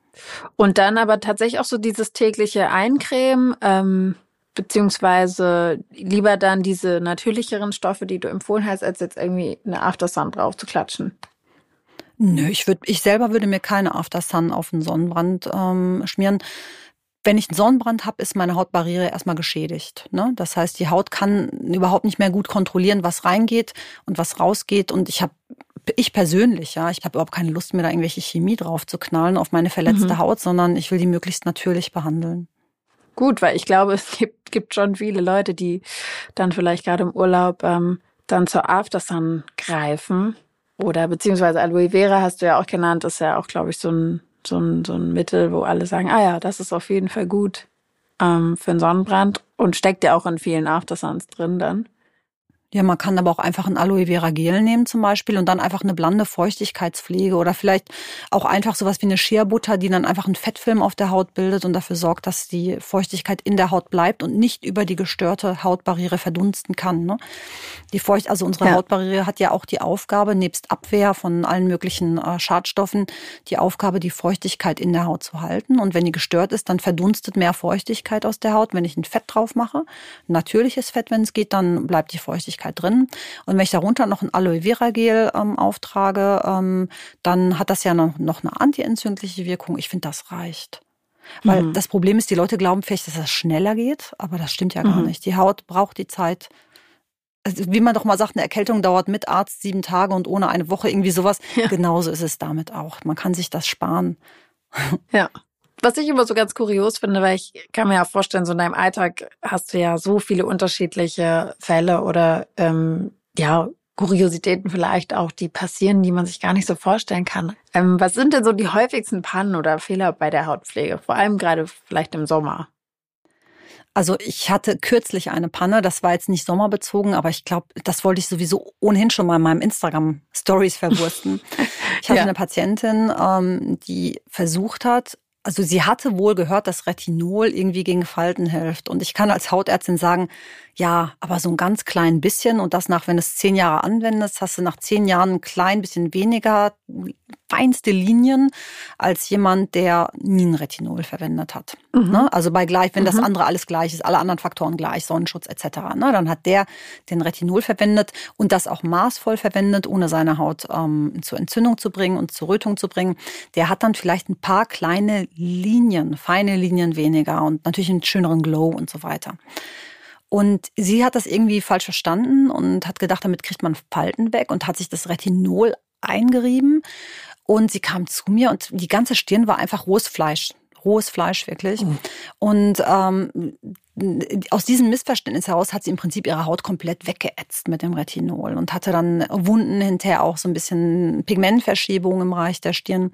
Und dann aber tatsächlich auch so dieses tägliche Eincremen, ähm, beziehungsweise lieber dann diese natürlicheren Stoffe, die du empfohlen hast, als jetzt irgendwie eine Aftersun drauf zu klatschen. Nö, ich würde, ich selber würde mir keine Aftersun auf den Sonnenbrand ähm, schmieren. Wenn ich einen Sonnenbrand habe, ist meine Hautbarriere erstmal geschädigt. Ne? Das heißt, die Haut kann überhaupt nicht mehr gut kontrollieren, was reingeht und was rausgeht. Und ich habe ich persönlich, ja, ich habe überhaupt keine Lust mehr, da irgendwelche Chemie drauf zu knallen auf meine verletzte mhm. Haut, sondern ich will die möglichst natürlich behandeln. Gut, weil ich glaube, es gibt, gibt schon viele Leute, die dann vielleicht gerade im Urlaub ähm, dann zur Aftersun greifen oder beziehungsweise Aloe Vera hast du ja auch genannt, ist ja auch, glaube ich, so ein, so, ein, so ein Mittel, wo alle sagen, ah ja, das ist auf jeden Fall gut ähm, für einen Sonnenbrand und steckt ja auch in vielen Aftersuns drin dann. Ja, man kann aber auch einfach ein Aloe Vera Gel nehmen zum Beispiel und dann einfach eine blande Feuchtigkeitspflege oder vielleicht auch einfach sowas wie eine Scherbutter, die dann einfach einen Fettfilm auf der Haut bildet und dafür sorgt, dass die Feuchtigkeit in der Haut bleibt und nicht über die gestörte Hautbarriere verdunsten kann. Ne? Die Feucht, also unsere ja. Hautbarriere hat ja auch die Aufgabe, nebst Abwehr von allen möglichen äh, Schadstoffen, die Aufgabe, die Feuchtigkeit in der Haut zu halten. Und wenn die gestört ist, dann verdunstet mehr Feuchtigkeit aus der Haut. Wenn ich ein Fett drauf mache, natürliches Fett, wenn es geht, dann bleibt die Feuchtigkeit Flüssigkeit drin. Und wenn ich darunter noch ein Aloe Vera Gel ähm, auftrage, ähm, dann hat das ja noch, noch eine antientzündliche Wirkung. Ich finde, das reicht. Weil mhm. das Problem ist, die Leute glauben vielleicht, dass das schneller geht, aber das stimmt ja gar mhm. nicht. Die Haut braucht die Zeit. Also, wie man doch mal sagt, eine Erkältung dauert mit Arzt sieben Tage und ohne eine Woche irgendwie sowas. Ja. Genauso ist es damit auch. Man kann sich das sparen. Ja. Was ich immer so ganz kurios finde, weil ich kann mir ja vorstellen, so in deinem Alltag hast du ja so viele unterschiedliche Fälle oder ähm, ja, Kuriositäten vielleicht auch, die passieren, die man sich gar nicht so vorstellen kann. Ähm, was sind denn so die häufigsten Pannen oder Fehler bei der Hautpflege? Vor allem gerade vielleicht im Sommer. Also ich hatte kürzlich eine Panne, das war jetzt nicht sommerbezogen, aber ich glaube, das wollte ich sowieso ohnehin schon mal in meinem Instagram Stories verwursten. Ich hatte ja. eine Patientin, ähm, die versucht hat, also sie hatte wohl gehört, dass Retinol irgendwie gegen Falten hilft. Und ich kann als Hautärztin sagen, ja, aber so ein ganz klein bisschen und das nach, wenn du es zehn Jahre anwendest, hast du nach zehn Jahren ein klein bisschen weniger feinste Linien als jemand, der nie ein Retinol verwendet hat. Mhm. Ne? Also bei gleich, wenn mhm. das andere alles gleich ist, alle anderen Faktoren gleich, Sonnenschutz etc., ne? dann hat der den Retinol verwendet und das auch maßvoll verwendet, ohne seine Haut ähm, zur Entzündung zu bringen und zur Rötung zu bringen. Der hat dann vielleicht ein paar kleine Linien, feine Linien weniger und natürlich einen schöneren Glow und so weiter. Und sie hat das irgendwie falsch verstanden und hat gedacht, damit kriegt man Falten weg und hat sich das Retinol eingerieben. Und sie kam zu mir und die ganze Stirn war einfach rohes Fleisch. Rohes Fleisch, wirklich. Mhm. Und ähm, aus diesem Missverständnis heraus hat sie im Prinzip ihre Haut komplett weggeätzt mit dem Retinol und hatte dann Wunden hinterher auch so ein bisschen Pigmentverschiebung im Bereich der Stirn.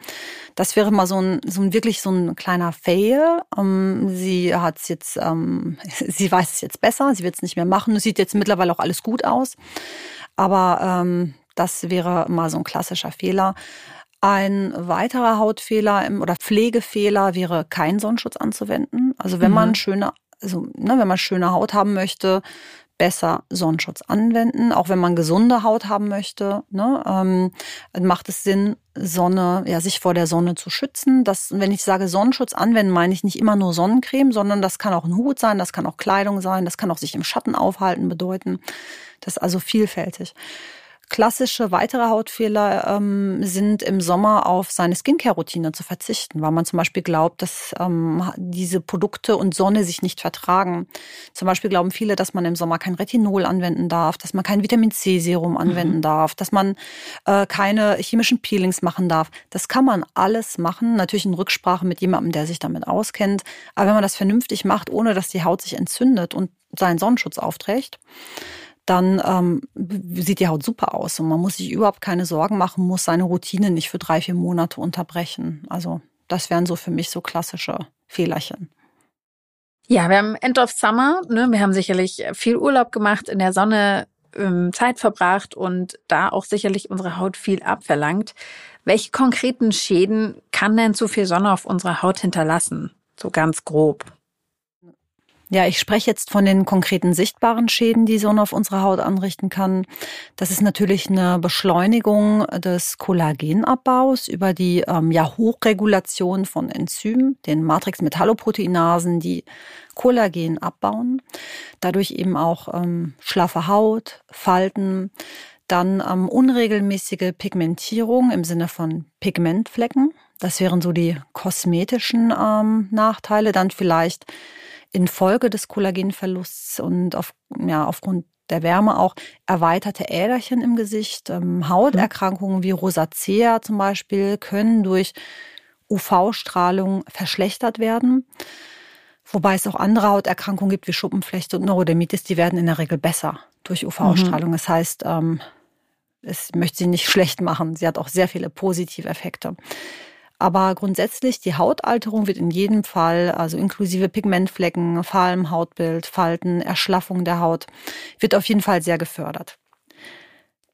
Das wäre mal so ein, so ein wirklich so ein kleiner Fail. Ähm, sie hat es jetzt, ähm, sie weiß es jetzt besser, sie wird es nicht mehr machen. Es sieht jetzt mittlerweile auch alles gut aus. Aber ähm, das wäre mal so ein klassischer Fehler. Ein weiterer Hautfehler oder Pflegefehler wäre, keinen Sonnenschutz anzuwenden. Also wenn mhm. man schöne also ne, wenn man schöne Haut haben möchte, besser Sonnenschutz anwenden. Auch wenn man gesunde Haut haben möchte, ne, ähm, macht es Sinn, Sonne, ja, sich vor der Sonne zu schützen. Das, wenn ich sage Sonnenschutz anwenden, meine ich nicht immer nur Sonnencreme, sondern das kann auch ein Hut sein, das kann auch Kleidung sein, das kann auch sich im Schatten aufhalten bedeuten. Das ist also vielfältig. Klassische weitere Hautfehler ähm, sind im Sommer auf seine Skincare-Routine zu verzichten, weil man zum Beispiel glaubt, dass ähm, diese Produkte und Sonne sich nicht vertragen. Zum Beispiel glauben viele, dass man im Sommer kein Retinol anwenden darf, dass man kein Vitamin C-Serum anwenden mhm. darf, dass man äh, keine chemischen Peelings machen darf. Das kann man alles machen, natürlich in Rücksprache mit jemandem, der sich damit auskennt. Aber wenn man das vernünftig macht, ohne dass die Haut sich entzündet und seinen Sonnenschutz aufträgt, dann ähm, sieht die Haut super aus und man muss sich überhaupt keine Sorgen machen, muss seine Routine nicht für drei, vier Monate unterbrechen. Also das wären so für mich so klassische Fehlerchen. Ja, wir haben End of Summer, ne? wir haben sicherlich viel Urlaub gemacht in der Sonne ähm, Zeit verbracht und da auch sicherlich unsere Haut viel abverlangt. Welche konkreten Schäden kann denn zu viel Sonne auf unserer Haut hinterlassen? So ganz grob. Ja, ich spreche jetzt von den konkreten sichtbaren Schäden, die Sonne auf unserer Haut anrichten kann. Das ist natürlich eine Beschleunigung des Kollagenabbaus über die ähm, ja, Hochregulation von Enzymen, den Matrix-Metalloproteinasen, die Kollagen abbauen. Dadurch eben auch ähm, schlaffe Haut, Falten, dann ähm, unregelmäßige Pigmentierung im Sinne von Pigmentflecken. Das wären so die kosmetischen ähm, Nachteile. Dann vielleicht infolge des Kollagenverlusts und auf, ja, aufgrund der Wärme auch erweiterte Äderchen im Gesicht. Ähm, Hauterkrankungen wie Rosacea zum Beispiel können durch UV-Strahlung verschlechtert werden. Wobei es auch andere Hauterkrankungen gibt wie Schuppenflechte und Neurodermitis, die werden in der Regel besser durch UV-Strahlung. Mhm. Das heißt, ähm, es möchte sie nicht schlecht machen. Sie hat auch sehr viele positive Effekte. Aber grundsätzlich, die Hautalterung wird in jedem Fall, also inklusive Pigmentflecken, fahlem Hautbild, Falten, Erschlaffung der Haut, wird auf jeden Fall sehr gefördert.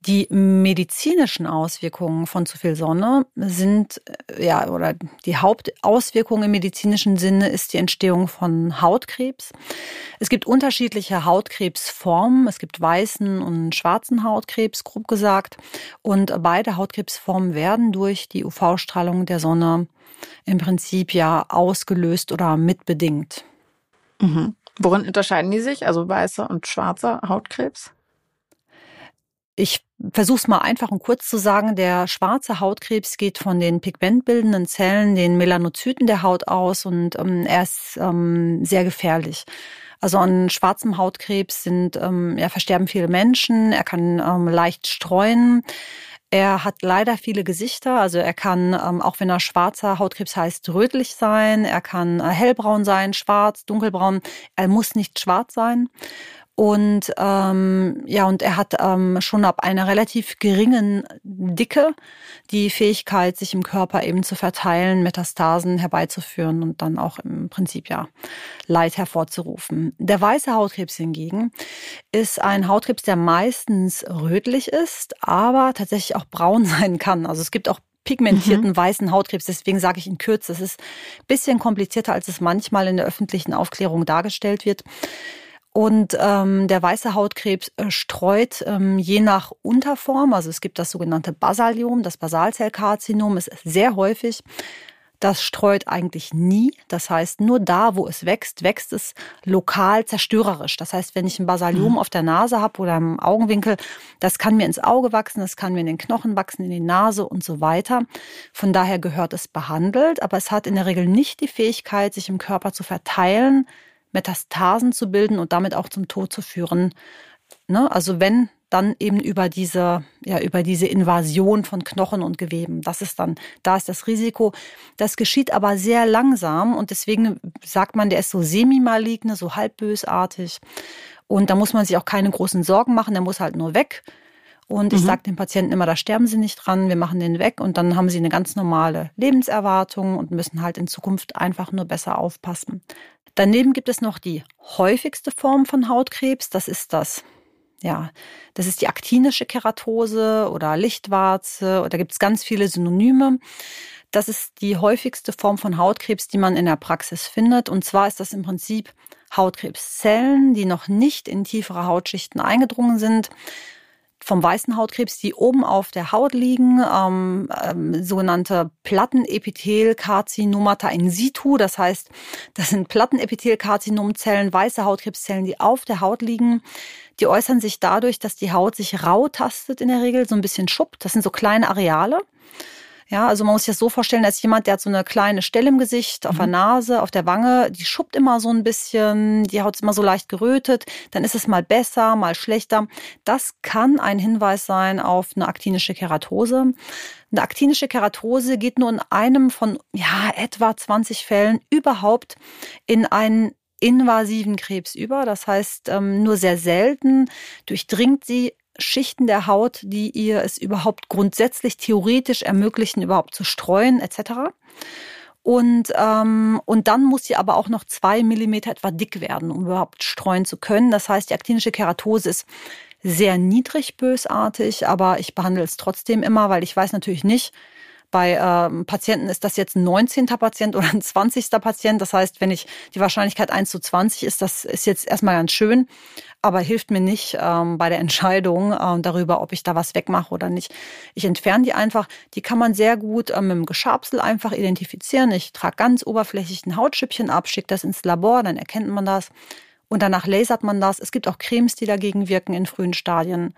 Die medizinischen Auswirkungen von zu viel Sonne sind, äh, ja, oder die Hauptauswirkung im medizinischen Sinne ist die Entstehung von Hautkrebs. Es gibt unterschiedliche Hautkrebsformen. Es gibt weißen und schwarzen Hautkrebs, grob gesagt. Und beide Hautkrebsformen werden durch die UV-Strahlung der Sonne im Prinzip ja ausgelöst oder mitbedingt. Mhm. Worin unterscheiden die sich, also weißer und schwarzer Hautkrebs? Ich versuche es mal einfach und kurz zu sagen. Der schwarze Hautkrebs geht von den pigmentbildenden Zellen, den Melanozyten der Haut aus und ähm, er ist ähm, sehr gefährlich. Also an schwarzem Hautkrebs sind, ähm, ja, versterben viele Menschen, er kann ähm, leicht streuen. Er hat leider viele Gesichter, also er kann, ähm, auch wenn er schwarzer Hautkrebs heißt, rötlich sein, er kann äh, hellbraun sein, schwarz, dunkelbraun, er muss nicht schwarz sein. Und ähm, ja, und er hat ähm, schon ab einer relativ geringen Dicke die Fähigkeit, sich im Körper eben zu verteilen, Metastasen herbeizuführen und dann auch im Prinzip ja Leid hervorzurufen. Der weiße Hautkrebs hingegen ist ein Hautkrebs, der meistens rötlich ist, aber tatsächlich auch braun sein kann. Also es gibt auch pigmentierten mhm. weißen Hautkrebs. Deswegen sage ich in Kürze, es ist ein bisschen komplizierter, als es manchmal in der öffentlichen Aufklärung dargestellt wird. Und ähm, der weiße Hautkrebs äh, streut ähm, je nach Unterform, also es gibt das sogenannte Basaliom, das Basalzellkarzinom ist sehr häufig. Das streut eigentlich nie. Das heißt, nur da, wo es wächst, wächst es lokal zerstörerisch. Das heißt, wenn ich ein Basaliom mhm. auf der Nase habe oder im Augenwinkel, das kann mir ins Auge wachsen, das kann mir in den Knochen wachsen, in die Nase und so weiter. Von daher gehört es behandelt, aber es hat in der Regel nicht die Fähigkeit, sich im Körper zu verteilen, Metastasen zu bilden und damit auch zum Tod zu führen. Ne? Also wenn dann eben über diese, ja, über diese Invasion von Knochen und Geweben. Das ist dann, da ist das Risiko. Das geschieht aber sehr langsam und deswegen sagt man, der ist so semi-maligne, so halb bösartig. Und da muss man sich auch keine großen Sorgen machen, der muss halt nur weg. Und ich mhm. sage den Patienten immer, da sterben sie nicht dran, wir machen den weg und dann haben sie eine ganz normale Lebenserwartung und müssen halt in Zukunft einfach nur besser aufpassen. Daneben gibt es noch die häufigste Form von Hautkrebs. Das ist das, ja, das ist die aktinische Keratose oder Lichtwarze. Da gibt es ganz viele Synonyme. Das ist die häufigste Form von Hautkrebs, die man in der Praxis findet. Und zwar ist das im Prinzip Hautkrebszellen, die noch nicht in tiefere Hautschichten eingedrungen sind, vom weißen Hautkrebs, die oben auf der Haut liegen, ähm, ähm, sogenannte Plattenepithelkarzinomata in situ. Das heißt, das sind Plattenepithelkarzinomzellen, weiße Hautkrebszellen, die auf der Haut liegen. Die äußern sich dadurch, dass die Haut sich rau tastet in der Regel, so ein bisschen schuppt. Das sind so kleine Areale. Ja, also man muss sich das so vorstellen, als jemand, der hat so eine kleine Stelle im Gesicht, auf mhm. der Nase, auf der Wange, die schuppt immer so ein bisschen, die Haut ist immer so leicht gerötet, dann ist es mal besser, mal schlechter. Das kann ein Hinweis sein auf eine aktinische Keratose. Eine aktinische Keratose geht nur in einem von ja, etwa 20 Fällen überhaupt in einen invasiven Krebs über. Das heißt, ähm, nur sehr selten durchdringt sie Schichten der Haut, die ihr es überhaupt grundsätzlich theoretisch ermöglichen, überhaupt zu streuen etc. Und, ähm, und dann muss sie aber auch noch zwei Millimeter etwa dick werden, um überhaupt streuen zu können. Das heißt, die aktinische Keratose ist sehr niedrig bösartig, aber ich behandle es trotzdem immer, weil ich weiß natürlich nicht, bei ähm, Patienten ist das jetzt ein 19. Patient oder ein 20. Patient. Das heißt, wenn ich die Wahrscheinlichkeit 1 zu 20 ist, das ist jetzt erstmal ganz schön, aber hilft mir nicht ähm, bei der Entscheidung ähm, darüber, ob ich da was wegmache oder nicht. Ich entferne die einfach. Die kann man sehr gut ähm, mit dem Geschabsel einfach identifizieren. Ich trage ganz oberflächlich ein Hautschüppchen ab, schicke das ins Labor, dann erkennt man das. Und danach lasert man das. Es gibt auch Cremes, die dagegen wirken in frühen Stadien.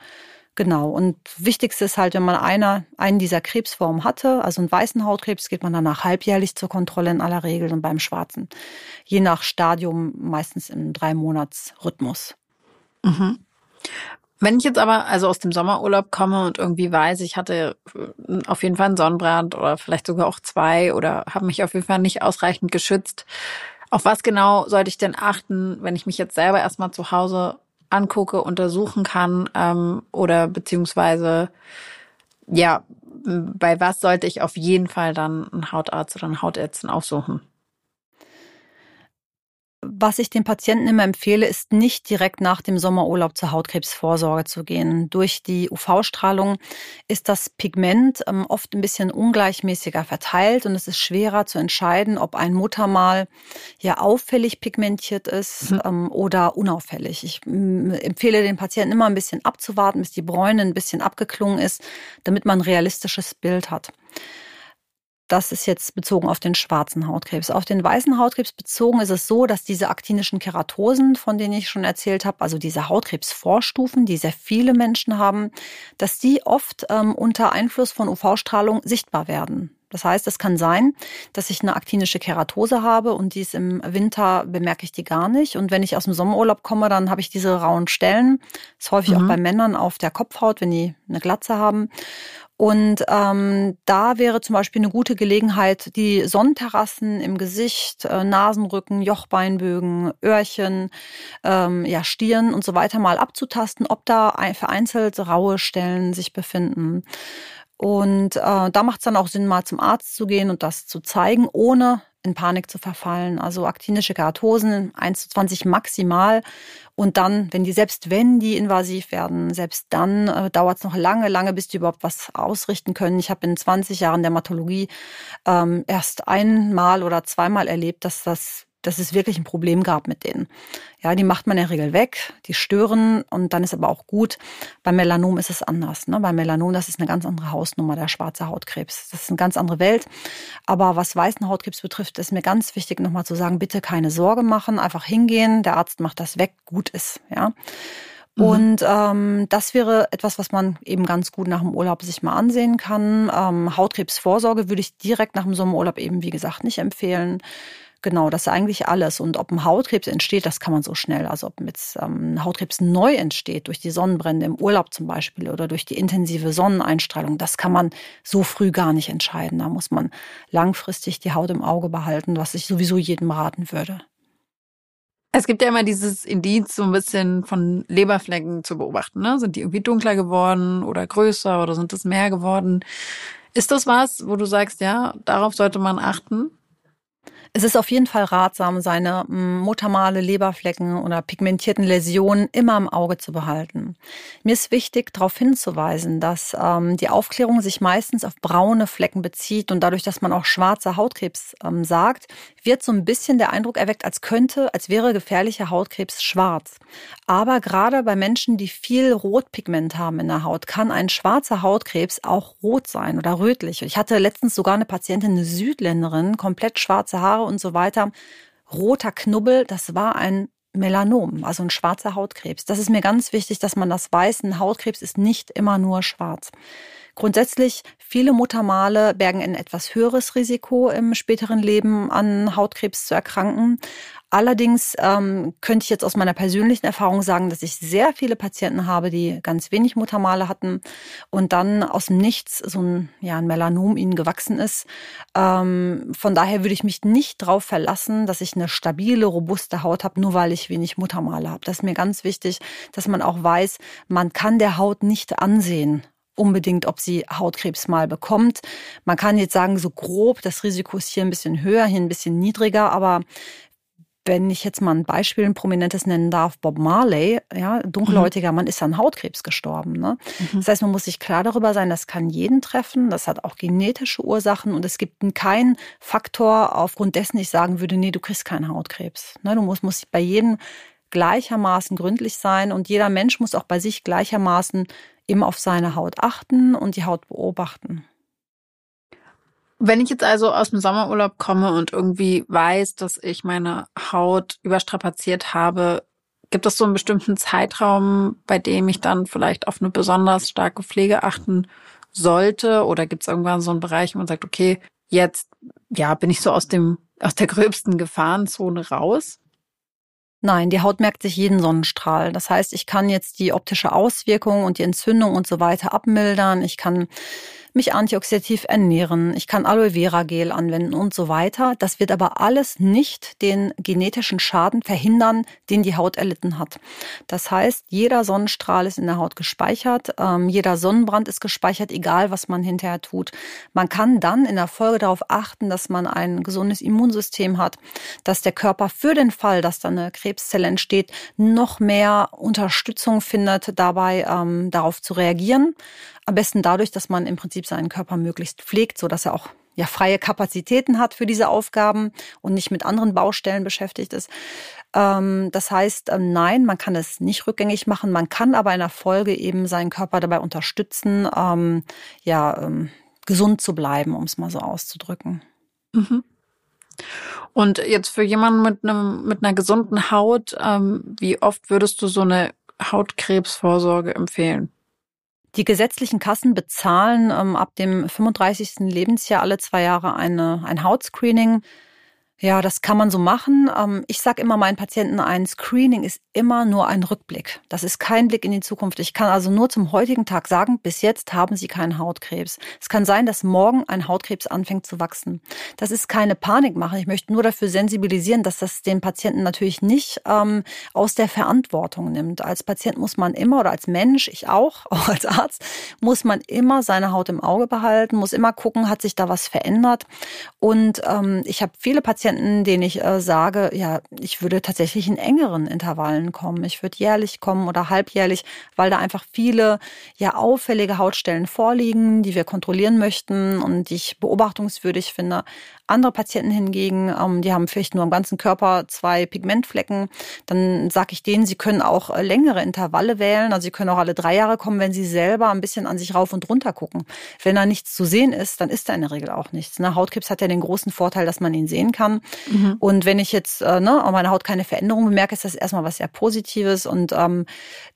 Genau. Und wichtigste ist halt, wenn man einer, einen dieser Krebsformen hatte, also einen weißen Hautkrebs, geht man danach halbjährlich zur Kontrolle in aller Regel und beim schwarzen. Je nach Stadium meistens im Drei-Monats-Rhythmus. Mhm. Wenn ich jetzt aber also aus dem Sommerurlaub komme und irgendwie weiß, ich hatte äh, auf jeden Fall einen Sonnenbrand oder vielleicht sogar auch zwei oder habe mich auf jeden Fall nicht ausreichend geschützt, auf was genau sollte ich denn achten, wenn ich mich jetzt selber erstmal zu Hause angucke, untersuchen kann ähm, oder beziehungsweise ja, bei was sollte ich auf jeden Fall dann einen Hautarzt oder einen Hautärztin aufsuchen? Was ich den Patienten immer empfehle, ist nicht direkt nach dem Sommerurlaub zur Hautkrebsvorsorge zu gehen. Durch die UV-Strahlung ist das Pigment ähm, oft ein bisschen ungleichmäßiger verteilt und es ist schwerer zu entscheiden, ob ein Muttermal ja auffällig pigmentiert ist mhm. ähm, oder unauffällig. Ich empfehle den Patienten immer ein bisschen abzuwarten, bis die Bräune ein bisschen abgeklungen ist, damit man ein realistisches Bild hat. Das ist jetzt bezogen auf den schwarzen Hautkrebs. Auf den weißen Hautkrebs bezogen ist es so, dass diese aktinischen Keratosen, von denen ich schon erzählt habe, also diese Hautkrebsvorstufen, die sehr viele Menschen haben, dass die oft ähm, unter Einfluss von UV-Strahlung sichtbar werden. Das heißt, es kann sein, dass ich eine aktinische Keratose habe und dies im Winter bemerke ich die gar nicht. Und wenn ich aus dem Sommerurlaub komme, dann habe ich diese rauen Stellen. Das ist häufig mhm. auch bei Männern auf der Kopfhaut, wenn die eine Glatze haben. Und ähm, da wäre zum Beispiel eine gute Gelegenheit, die Sonnenterrassen im Gesicht, äh, Nasenrücken, Jochbeinbögen, Öhrchen, ähm, ja, Stirn und so weiter mal abzutasten, ob da vereinzelt raue Stellen sich befinden. Und äh, da macht es dann auch Sinn, mal zum Arzt zu gehen und das zu zeigen, ohne in Panik zu verfallen. Also aktinische Keratosen 1 zu 20 maximal. Und dann, wenn die, selbst wenn die invasiv werden, selbst dann äh, dauert es noch lange, lange, bis die überhaupt was ausrichten können. Ich habe in 20 Jahren Dermatologie ähm, erst einmal oder zweimal erlebt, dass das dass es wirklich ein Problem gab mit denen. Ja, die macht man in der Regel weg, die stören und dann ist aber auch gut. Bei Melanom ist es anders. Ne? Bei Melanom, das ist eine ganz andere Hausnummer, der schwarze Hautkrebs. Das ist eine ganz andere Welt. Aber was weißen Hautkrebs betrifft, ist mir ganz wichtig, nochmal zu sagen, bitte keine Sorge machen, einfach hingehen, der Arzt macht das weg, gut ist. Ja. Mhm. Und ähm, das wäre etwas, was man eben ganz gut nach dem Urlaub sich mal ansehen kann. Ähm, Hautkrebsvorsorge würde ich direkt nach dem Sommerurlaub eben, wie gesagt, nicht empfehlen. Genau, das ist eigentlich alles. Und ob ein Hautkrebs entsteht, das kann man so schnell. Also ob jetzt ähm, ein Hautkrebs neu entsteht, durch die Sonnenbrände im Urlaub zum Beispiel oder durch die intensive Sonneneinstrahlung, das kann man so früh gar nicht entscheiden. Da muss man langfristig die Haut im Auge behalten, was ich sowieso jedem raten würde. Es gibt ja immer dieses Indiz, so ein bisschen von Leberflecken zu beobachten. Ne? Sind die irgendwie dunkler geworden oder größer oder sind es mehr geworden? Ist das was, wo du sagst, ja, darauf sollte man achten? Es ist auf jeden Fall ratsam, seine mm, Muttermale, Leberflecken oder pigmentierten Läsionen immer im Auge zu behalten. Mir ist wichtig, darauf hinzuweisen, dass ähm, die Aufklärung sich meistens auf braune Flecken bezieht und dadurch, dass man auch schwarzer Hautkrebs ähm, sagt, wird so ein bisschen der Eindruck erweckt, als könnte, als wäre gefährlicher Hautkrebs schwarz. Aber gerade bei Menschen, die viel Rotpigment haben in der Haut, kann ein schwarzer Hautkrebs auch rot sein oder rötlich. Ich hatte letztens sogar eine Patientin, eine Südländerin, komplett schwarze Haare und so weiter. Roter Knubbel, das war ein Melanom, also ein schwarzer Hautkrebs. Das ist mir ganz wichtig, dass man das weiß. Ein Hautkrebs ist nicht immer nur schwarz. Grundsätzlich, viele Muttermale bergen ein etwas höheres Risiko im späteren Leben an Hautkrebs zu erkranken. Allerdings ähm, könnte ich jetzt aus meiner persönlichen Erfahrung sagen, dass ich sehr viele Patienten habe, die ganz wenig Muttermale hatten und dann aus dem Nichts so ein, ja, ein Melanom ihnen gewachsen ist. Ähm, von daher würde ich mich nicht darauf verlassen, dass ich eine stabile, robuste Haut habe, nur weil ich wenig Muttermale habe. Das ist mir ganz wichtig, dass man auch weiß, man kann der Haut nicht ansehen, unbedingt, ob sie Hautkrebs mal bekommt. Man kann jetzt sagen, so grob, das Risiko ist hier ein bisschen höher, hier ein bisschen niedriger, aber wenn ich jetzt mal ein Beispiel, ein prominentes nennen darf, Bob Marley, ja, dunkelhäutiger mhm. Mann ist an Hautkrebs gestorben. Ne? Mhm. Das heißt, man muss sich klar darüber sein, das kann jeden treffen, das hat auch genetische Ursachen und es gibt keinen Faktor, aufgrund dessen ich sagen würde, nee, du kriegst keinen Hautkrebs. Ne? Du musst, musst bei jedem gleichermaßen gründlich sein und jeder Mensch muss auch bei sich gleichermaßen immer auf seine Haut achten und die Haut beobachten. Wenn ich jetzt also aus dem Sommerurlaub komme und irgendwie weiß, dass ich meine Haut überstrapaziert habe, gibt es so einen bestimmten Zeitraum, bei dem ich dann vielleicht auf eine besonders starke Pflege achten sollte? Oder gibt es irgendwann so einen Bereich, wo man sagt, okay, jetzt ja, bin ich so aus dem aus der gröbsten Gefahrenzone raus? Nein, die Haut merkt sich jeden Sonnenstrahl. Das heißt, ich kann jetzt die optische Auswirkung und die Entzündung und so weiter abmildern. Ich kann mich antioxidativ ernähren, ich kann Aloe Vera Gel anwenden und so weiter. Das wird aber alles nicht den genetischen Schaden verhindern, den die Haut erlitten hat. Das heißt, jeder Sonnenstrahl ist in der Haut gespeichert, ähm, jeder Sonnenbrand ist gespeichert, egal was man hinterher tut. Man kann dann in der Folge darauf achten, dass man ein gesundes Immunsystem hat, dass der Körper für den Fall, dass da eine Krebszelle entsteht, noch mehr Unterstützung findet, dabei ähm, darauf zu reagieren. Am besten dadurch, dass man im Prinzip seinen Körper möglichst pflegt, so dass er auch ja freie Kapazitäten hat für diese Aufgaben und nicht mit anderen Baustellen beschäftigt ist. Ähm, das heißt, ähm, nein, man kann es nicht rückgängig machen. Man kann aber in der Folge eben seinen Körper dabei unterstützen, ähm, ja, gesund zu bleiben, um es mal so auszudrücken. Mhm. Und jetzt für jemanden mit einem mit einer gesunden Haut, wie oft würdest du so eine Hautkrebsvorsorge empfehlen? Die gesetzlichen Kassen bezahlen ähm, ab dem 35. Lebensjahr alle zwei Jahre eine, ein Hautscreening. Ja, das kann man so machen. Ähm, ich sage immer meinen Patienten, ein Screening ist immer nur ein Rückblick. Das ist kein Blick in die Zukunft. Ich kann also nur zum heutigen Tag sagen, bis jetzt haben Sie keinen Hautkrebs. Es kann sein, dass morgen ein Hautkrebs anfängt zu wachsen. Das ist keine Panikmache. Ich möchte nur dafür sensibilisieren, dass das den Patienten natürlich nicht ähm, aus der Verantwortung nimmt. Als Patient muss man immer oder als Mensch, ich auch, auch als Arzt, muss man immer seine Haut im Auge behalten, muss immer gucken, hat sich da was verändert. Und ähm, ich habe viele Patienten, Patienten, denen ich äh, sage, ja, ich würde tatsächlich in engeren Intervallen kommen. Ich würde jährlich kommen oder halbjährlich, weil da einfach viele ja auffällige Hautstellen vorliegen, die wir kontrollieren möchten und die ich beobachtungswürdig finde. Andere Patienten hingegen, ähm, die haben vielleicht nur am ganzen Körper zwei Pigmentflecken. Dann sage ich denen, sie können auch äh, längere Intervalle wählen. Also sie können auch alle drei Jahre kommen, wenn sie selber ein bisschen an sich rauf und runter gucken. Wenn da nichts zu sehen ist, dann ist da in der Regel auch nichts. Ne? Hautkrebs hat ja den großen Vorteil, dass man ihn sehen kann. Mhm. Und wenn ich jetzt äh, ne, auf meiner Haut keine Veränderung bemerke, ist das erstmal was sehr Positives. Und ähm,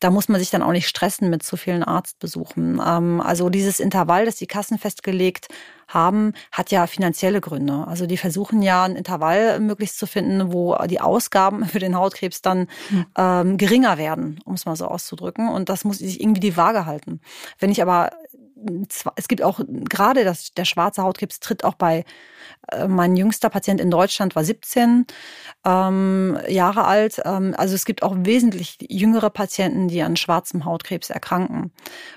da muss man sich dann auch nicht stressen mit zu vielen Arztbesuchen. Ähm, also dieses Intervall, das die Kassen festgelegt haben, hat ja finanzielle Gründe. Also die versuchen ja ein Intervall möglichst zu finden, wo die Ausgaben für den Hautkrebs dann mhm. ähm, geringer werden, um es mal so auszudrücken. Und das muss sich irgendwie die Waage halten. Wenn ich aber es gibt auch gerade das, der schwarze Hautkrebs tritt auch bei äh, mein jüngster Patient in Deutschland war 17 ähm, Jahre alt. Ähm, also es gibt auch wesentlich jüngere Patienten, die an schwarzem Hautkrebs erkranken.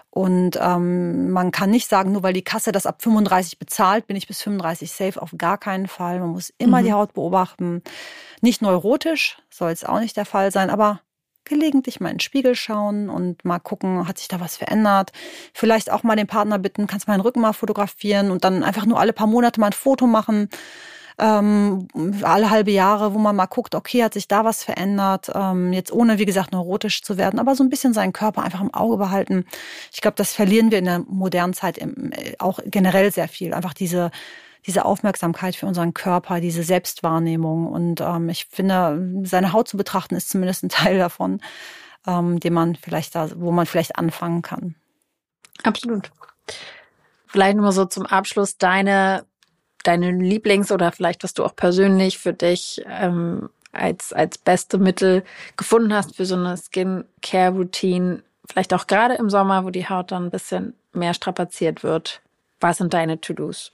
Und ähm, man kann nicht sagen, nur weil die Kasse das ab 35 bezahlt, bin ich bis 35 safe. Auf gar keinen Fall. Man muss immer mhm. die Haut beobachten. Nicht neurotisch, soll es auch nicht der Fall sein, aber gelegentlich mal in den Spiegel schauen und mal gucken, hat sich da was verändert. Vielleicht auch mal den Partner bitten, kannst meinen Rücken mal fotografieren und dann einfach nur alle paar Monate mal ein Foto machen. Ähm, alle halbe Jahre, wo man mal guckt, okay, hat sich da was verändert, ähm, jetzt ohne, wie gesagt, neurotisch zu werden, aber so ein bisschen seinen Körper einfach im Auge behalten. Ich glaube, das verlieren wir in der modernen Zeit auch generell sehr viel. Einfach diese diese Aufmerksamkeit für unseren Körper, diese Selbstwahrnehmung. Und ähm, ich finde, seine Haut zu betrachten ist zumindest ein Teil davon, ähm, den man vielleicht da, wo man vielleicht anfangen kann. Absolut. Vielleicht nur so zum Abschluss deine deine Lieblings- oder vielleicht was du auch persönlich für dich ähm, als als beste Mittel gefunden hast für so eine Skin-Care-Routine, vielleicht auch gerade im Sommer, wo die Haut dann ein bisschen mehr strapaziert wird. Was sind deine To-Dos?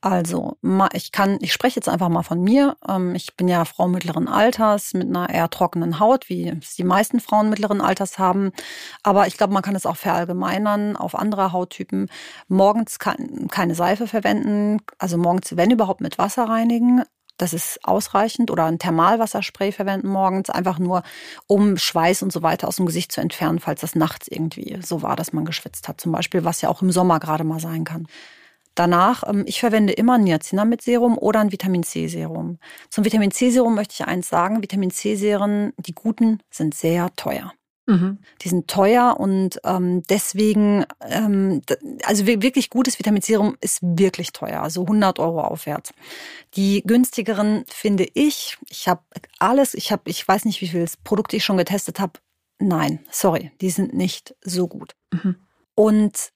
Also, ich kann, ich spreche jetzt einfach mal von mir. Ähm, ich bin ja Frau mittleren Alters mit einer eher trockenen Haut, wie es die meisten Frauen mittleren Alters haben. Aber ich glaube, man kann es auch verallgemeinern auf andere Hauttypen. Morgens keine Seife verwenden, also morgens, wenn überhaupt, mit Wasser reinigen. Das ist ausreichend. Oder ein Thermalwasserspray verwenden morgens, einfach nur, um Schweiß und so weiter aus dem Gesicht zu entfernen, falls das nachts irgendwie so war, dass man geschwitzt hat. Zum Beispiel, was ja auch im Sommer gerade mal sein kann. Danach, ähm, ich verwende immer ein Niacinamid-Serum oder ein Vitamin C-Serum. Zum Vitamin C-Serum möchte ich eins sagen. Vitamin C-Serien, die guten, sind sehr teuer. Mhm. Die sind teuer und ähm, deswegen, ähm, also wirklich gutes Vitamin C-Serum ist wirklich teuer, also 100 Euro aufwärts. Die günstigeren finde ich, ich habe alles, ich habe, ich weiß nicht, wie viele Produkte ich schon getestet habe. Nein, sorry, die sind nicht so gut. Mhm. Und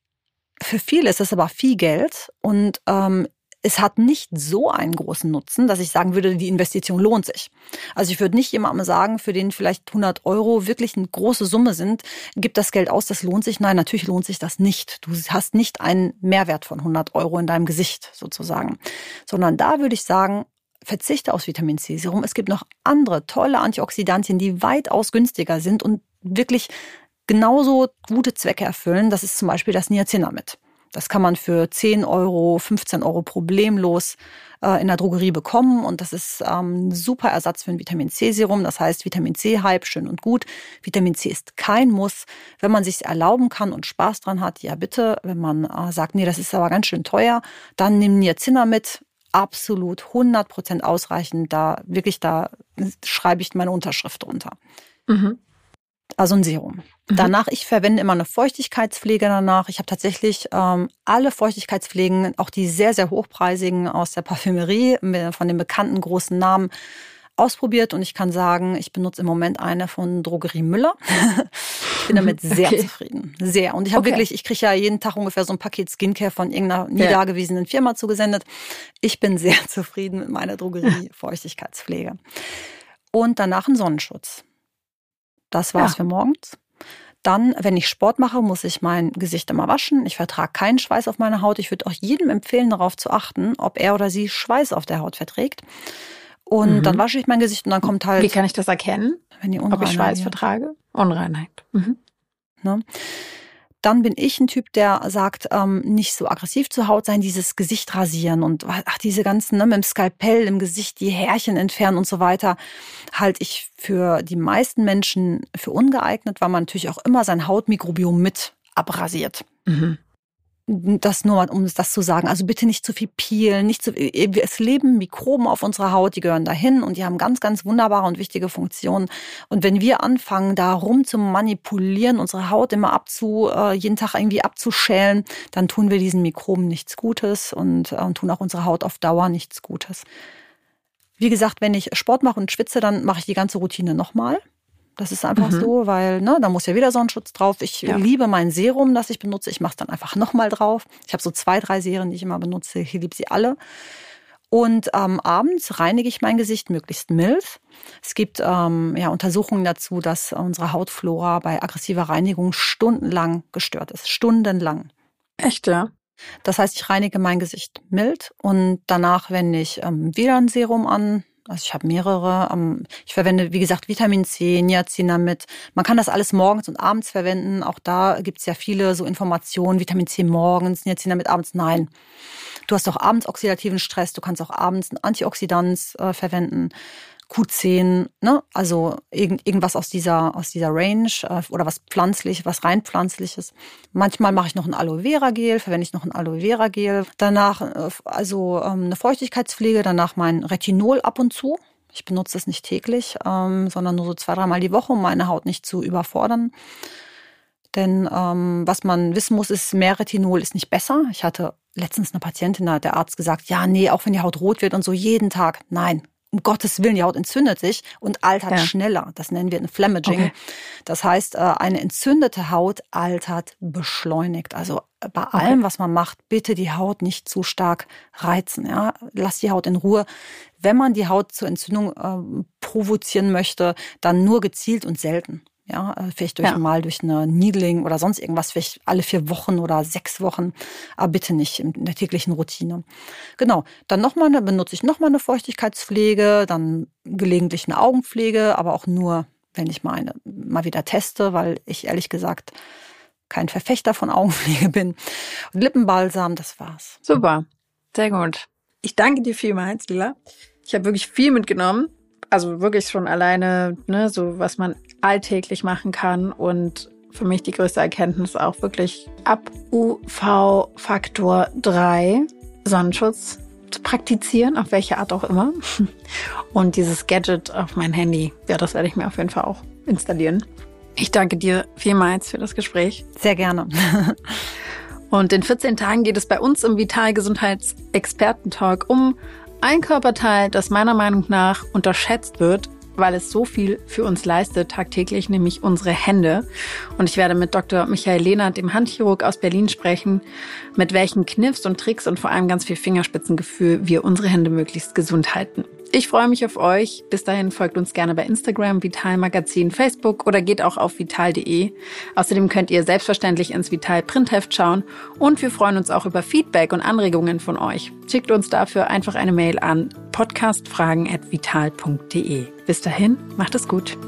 für viele ist das aber viel Geld und ähm, es hat nicht so einen großen Nutzen, dass ich sagen würde, die Investition lohnt sich. Also ich würde nicht jemandem sagen, für den vielleicht 100 Euro wirklich eine große Summe sind, gib das Geld aus, das lohnt sich. Nein, natürlich lohnt sich das nicht. Du hast nicht einen Mehrwert von 100 Euro in deinem Gesicht sozusagen, sondern da würde ich sagen, verzichte aus Vitamin C Serum. Es gibt noch andere tolle Antioxidantien, die weitaus günstiger sind und wirklich genauso gute Zwecke erfüllen. Das ist zum Beispiel das Niacinamid. Das kann man für 10 Euro, 15 Euro problemlos äh, in der Drogerie bekommen. Und das ist ähm, ein super Ersatz für ein Vitamin C-Serum. Das heißt, Vitamin C-Hype, schön und gut. Vitamin C ist kein Muss. Wenn man sich erlauben kann und Spaß dran hat, ja bitte. Wenn man äh, sagt, nee, das ist aber ganz schön teuer, dann nimm Niacinamid. Absolut 100 Prozent ausreichend. Da wirklich, da schreibe ich meine Unterschrift drunter. Mhm. Also ein Serum. Mhm. Danach, ich verwende immer eine Feuchtigkeitspflege danach. Ich habe tatsächlich ähm, alle Feuchtigkeitspflegen, auch die sehr, sehr hochpreisigen aus der Parfümerie, von den bekannten großen Namen, ausprobiert und ich kann sagen, ich benutze im Moment eine von Drogerie Müller. ich bin damit sehr okay. zufrieden. Sehr. Und ich habe okay. wirklich, ich kriege ja jeden Tag ungefähr so ein Paket Skincare von irgendeiner nie ja. dagewesenen Firma zugesendet. Ich bin sehr zufrieden mit meiner Drogerie Feuchtigkeitspflege. Und danach ein Sonnenschutz. Das war's ja. für morgens. Dann, wenn ich Sport mache, muss ich mein Gesicht immer waschen. Ich vertrage keinen Schweiß auf meiner Haut. Ich würde auch jedem empfehlen, darauf zu achten, ob er oder sie Schweiß auf der Haut verträgt. Und mhm. dann wasche ich mein Gesicht und dann kommt halt. Wie kann ich das erkennen? Wenn die Ob ich Schweiß vertrage? Unreinheit. Mhm. Ne? Dann bin ich ein Typ, der sagt, ähm, nicht so aggressiv zur Haut sein, dieses Gesicht rasieren und ach, diese ganzen, ne, mit dem Skalpell im Gesicht die Härchen entfernen und so weiter, halte ich für die meisten Menschen für ungeeignet, weil man natürlich auch immer sein Hautmikrobiom mit abrasiert. Mhm das nur mal, um das zu sagen. Also bitte nicht zu viel peelen, nicht zu, es leben Mikroben auf unserer Haut, die gehören dahin und die haben ganz, ganz wunderbare und wichtige Funktionen. Und wenn wir anfangen, da rum zu manipulieren, unsere Haut immer abzu, äh, jeden Tag irgendwie abzuschälen, dann tun wir diesen Mikroben nichts Gutes und, äh, und tun auch unserer Haut auf Dauer nichts Gutes. Wie gesagt, wenn ich Sport mache und schwitze, dann mache ich die ganze Routine nochmal. Das ist einfach mhm. so, weil ne, da muss ja wieder Sonnenschutz drauf. Ich ja. liebe mein Serum, das ich benutze. Ich mache es dann einfach nochmal drauf. Ich habe so zwei, drei Serien, die ich immer benutze. Ich liebe sie alle. Und ähm, abends reinige ich mein Gesicht möglichst mild. Es gibt ähm, ja, Untersuchungen dazu, dass unsere Hautflora bei aggressiver Reinigung stundenlang gestört ist. Stundenlang. Echt, ja? Das heißt, ich reinige mein Gesicht mild und danach wende ich ähm, wieder ein Serum an, also ich habe mehrere. Ähm, ich verwende, wie gesagt, Vitamin C, Niacinamid. Man kann das alles morgens und abends verwenden. Auch da gibt es ja viele so Informationen. Vitamin C morgens, Niacinamid abends. Nein. Du hast auch abends oxidativen Stress. Du kannst auch abends ein Antioxidant äh, verwenden. Q10, ne? also irgend, irgendwas aus dieser, aus dieser Range äh, oder was pflanzlich, was rein pflanzliches. Manchmal mache ich noch ein Aloe Vera Gel, verwende ich noch ein Aloe Vera Gel. Danach äh, also ähm, eine Feuchtigkeitspflege, danach mein Retinol ab und zu. Ich benutze es nicht täglich, ähm, sondern nur so zwei, dreimal die Woche, um meine Haut nicht zu überfordern. Denn ähm, was man wissen muss, ist, mehr Retinol ist nicht besser. Ich hatte letztens eine Patientin, da hat der Arzt gesagt, ja, nee, auch wenn die Haut rot wird und so jeden Tag. Nein, um Gottes Willen, die Haut entzündet sich und altert ja. schneller. Das nennen wir ein Flammaging. Okay. Das heißt, äh, eine entzündete Haut altert beschleunigt. Also äh, bei okay. allem, was man macht, bitte die Haut nicht zu stark reizen. Ja? Lass die Haut in Ruhe. Wenn man die Haut zur Entzündung äh, provozieren möchte, dann nur gezielt und selten. Ja, äh, vielleicht durch ja. mal durch eine Needling oder sonst irgendwas, vielleicht alle vier Wochen oder sechs Wochen, aber bitte nicht in der täglichen Routine. Genau. Dann nochmal eine, benutze ich nochmal eine Feuchtigkeitspflege, dann gelegentlich eine Augenpflege, aber auch nur, wenn ich mal eine, mal wieder teste, weil ich ehrlich gesagt kein Verfechter von Augenpflege bin. Und Lippenbalsam, das war's. Super. Sehr gut. Ich danke dir vielmals, Lila. Ich habe wirklich viel mitgenommen. Also wirklich schon alleine, ne, so was man alltäglich machen kann. Und für mich die größte Erkenntnis auch wirklich ab UV-Faktor 3 Sonnenschutz zu praktizieren, auf welche Art auch immer. Und dieses Gadget auf mein Handy, ja, das werde ich mir auf jeden Fall auch installieren. Ich danke dir vielmals für das Gespräch. Sehr gerne. Und in 14 Tagen geht es bei uns im Vitalgesundheitsexperten-Talk um ein Körperteil, das meiner Meinung nach unterschätzt wird, weil es so viel für uns leistet tagtäglich, nämlich unsere Hände. Und ich werde mit Dr. Michael Lehnert, dem Handchirurg aus Berlin, sprechen, mit welchen Kniffs und Tricks und vor allem ganz viel Fingerspitzengefühl wir unsere Hände möglichst gesund halten. Ich freue mich auf euch. Bis dahin folgt uns gerne bei Instagram, Vital Magazin, Facebook oder geht auch auf vital.de. Außerdem könnt ihr selbstverständlich ins Vital Printheft schauen und wir freuen uns auch über Feedback und Anregungen von euch. Schickt uns dafür einfach eine Mail an podcastfragen@vital.de. Bis dahin, macht es gut.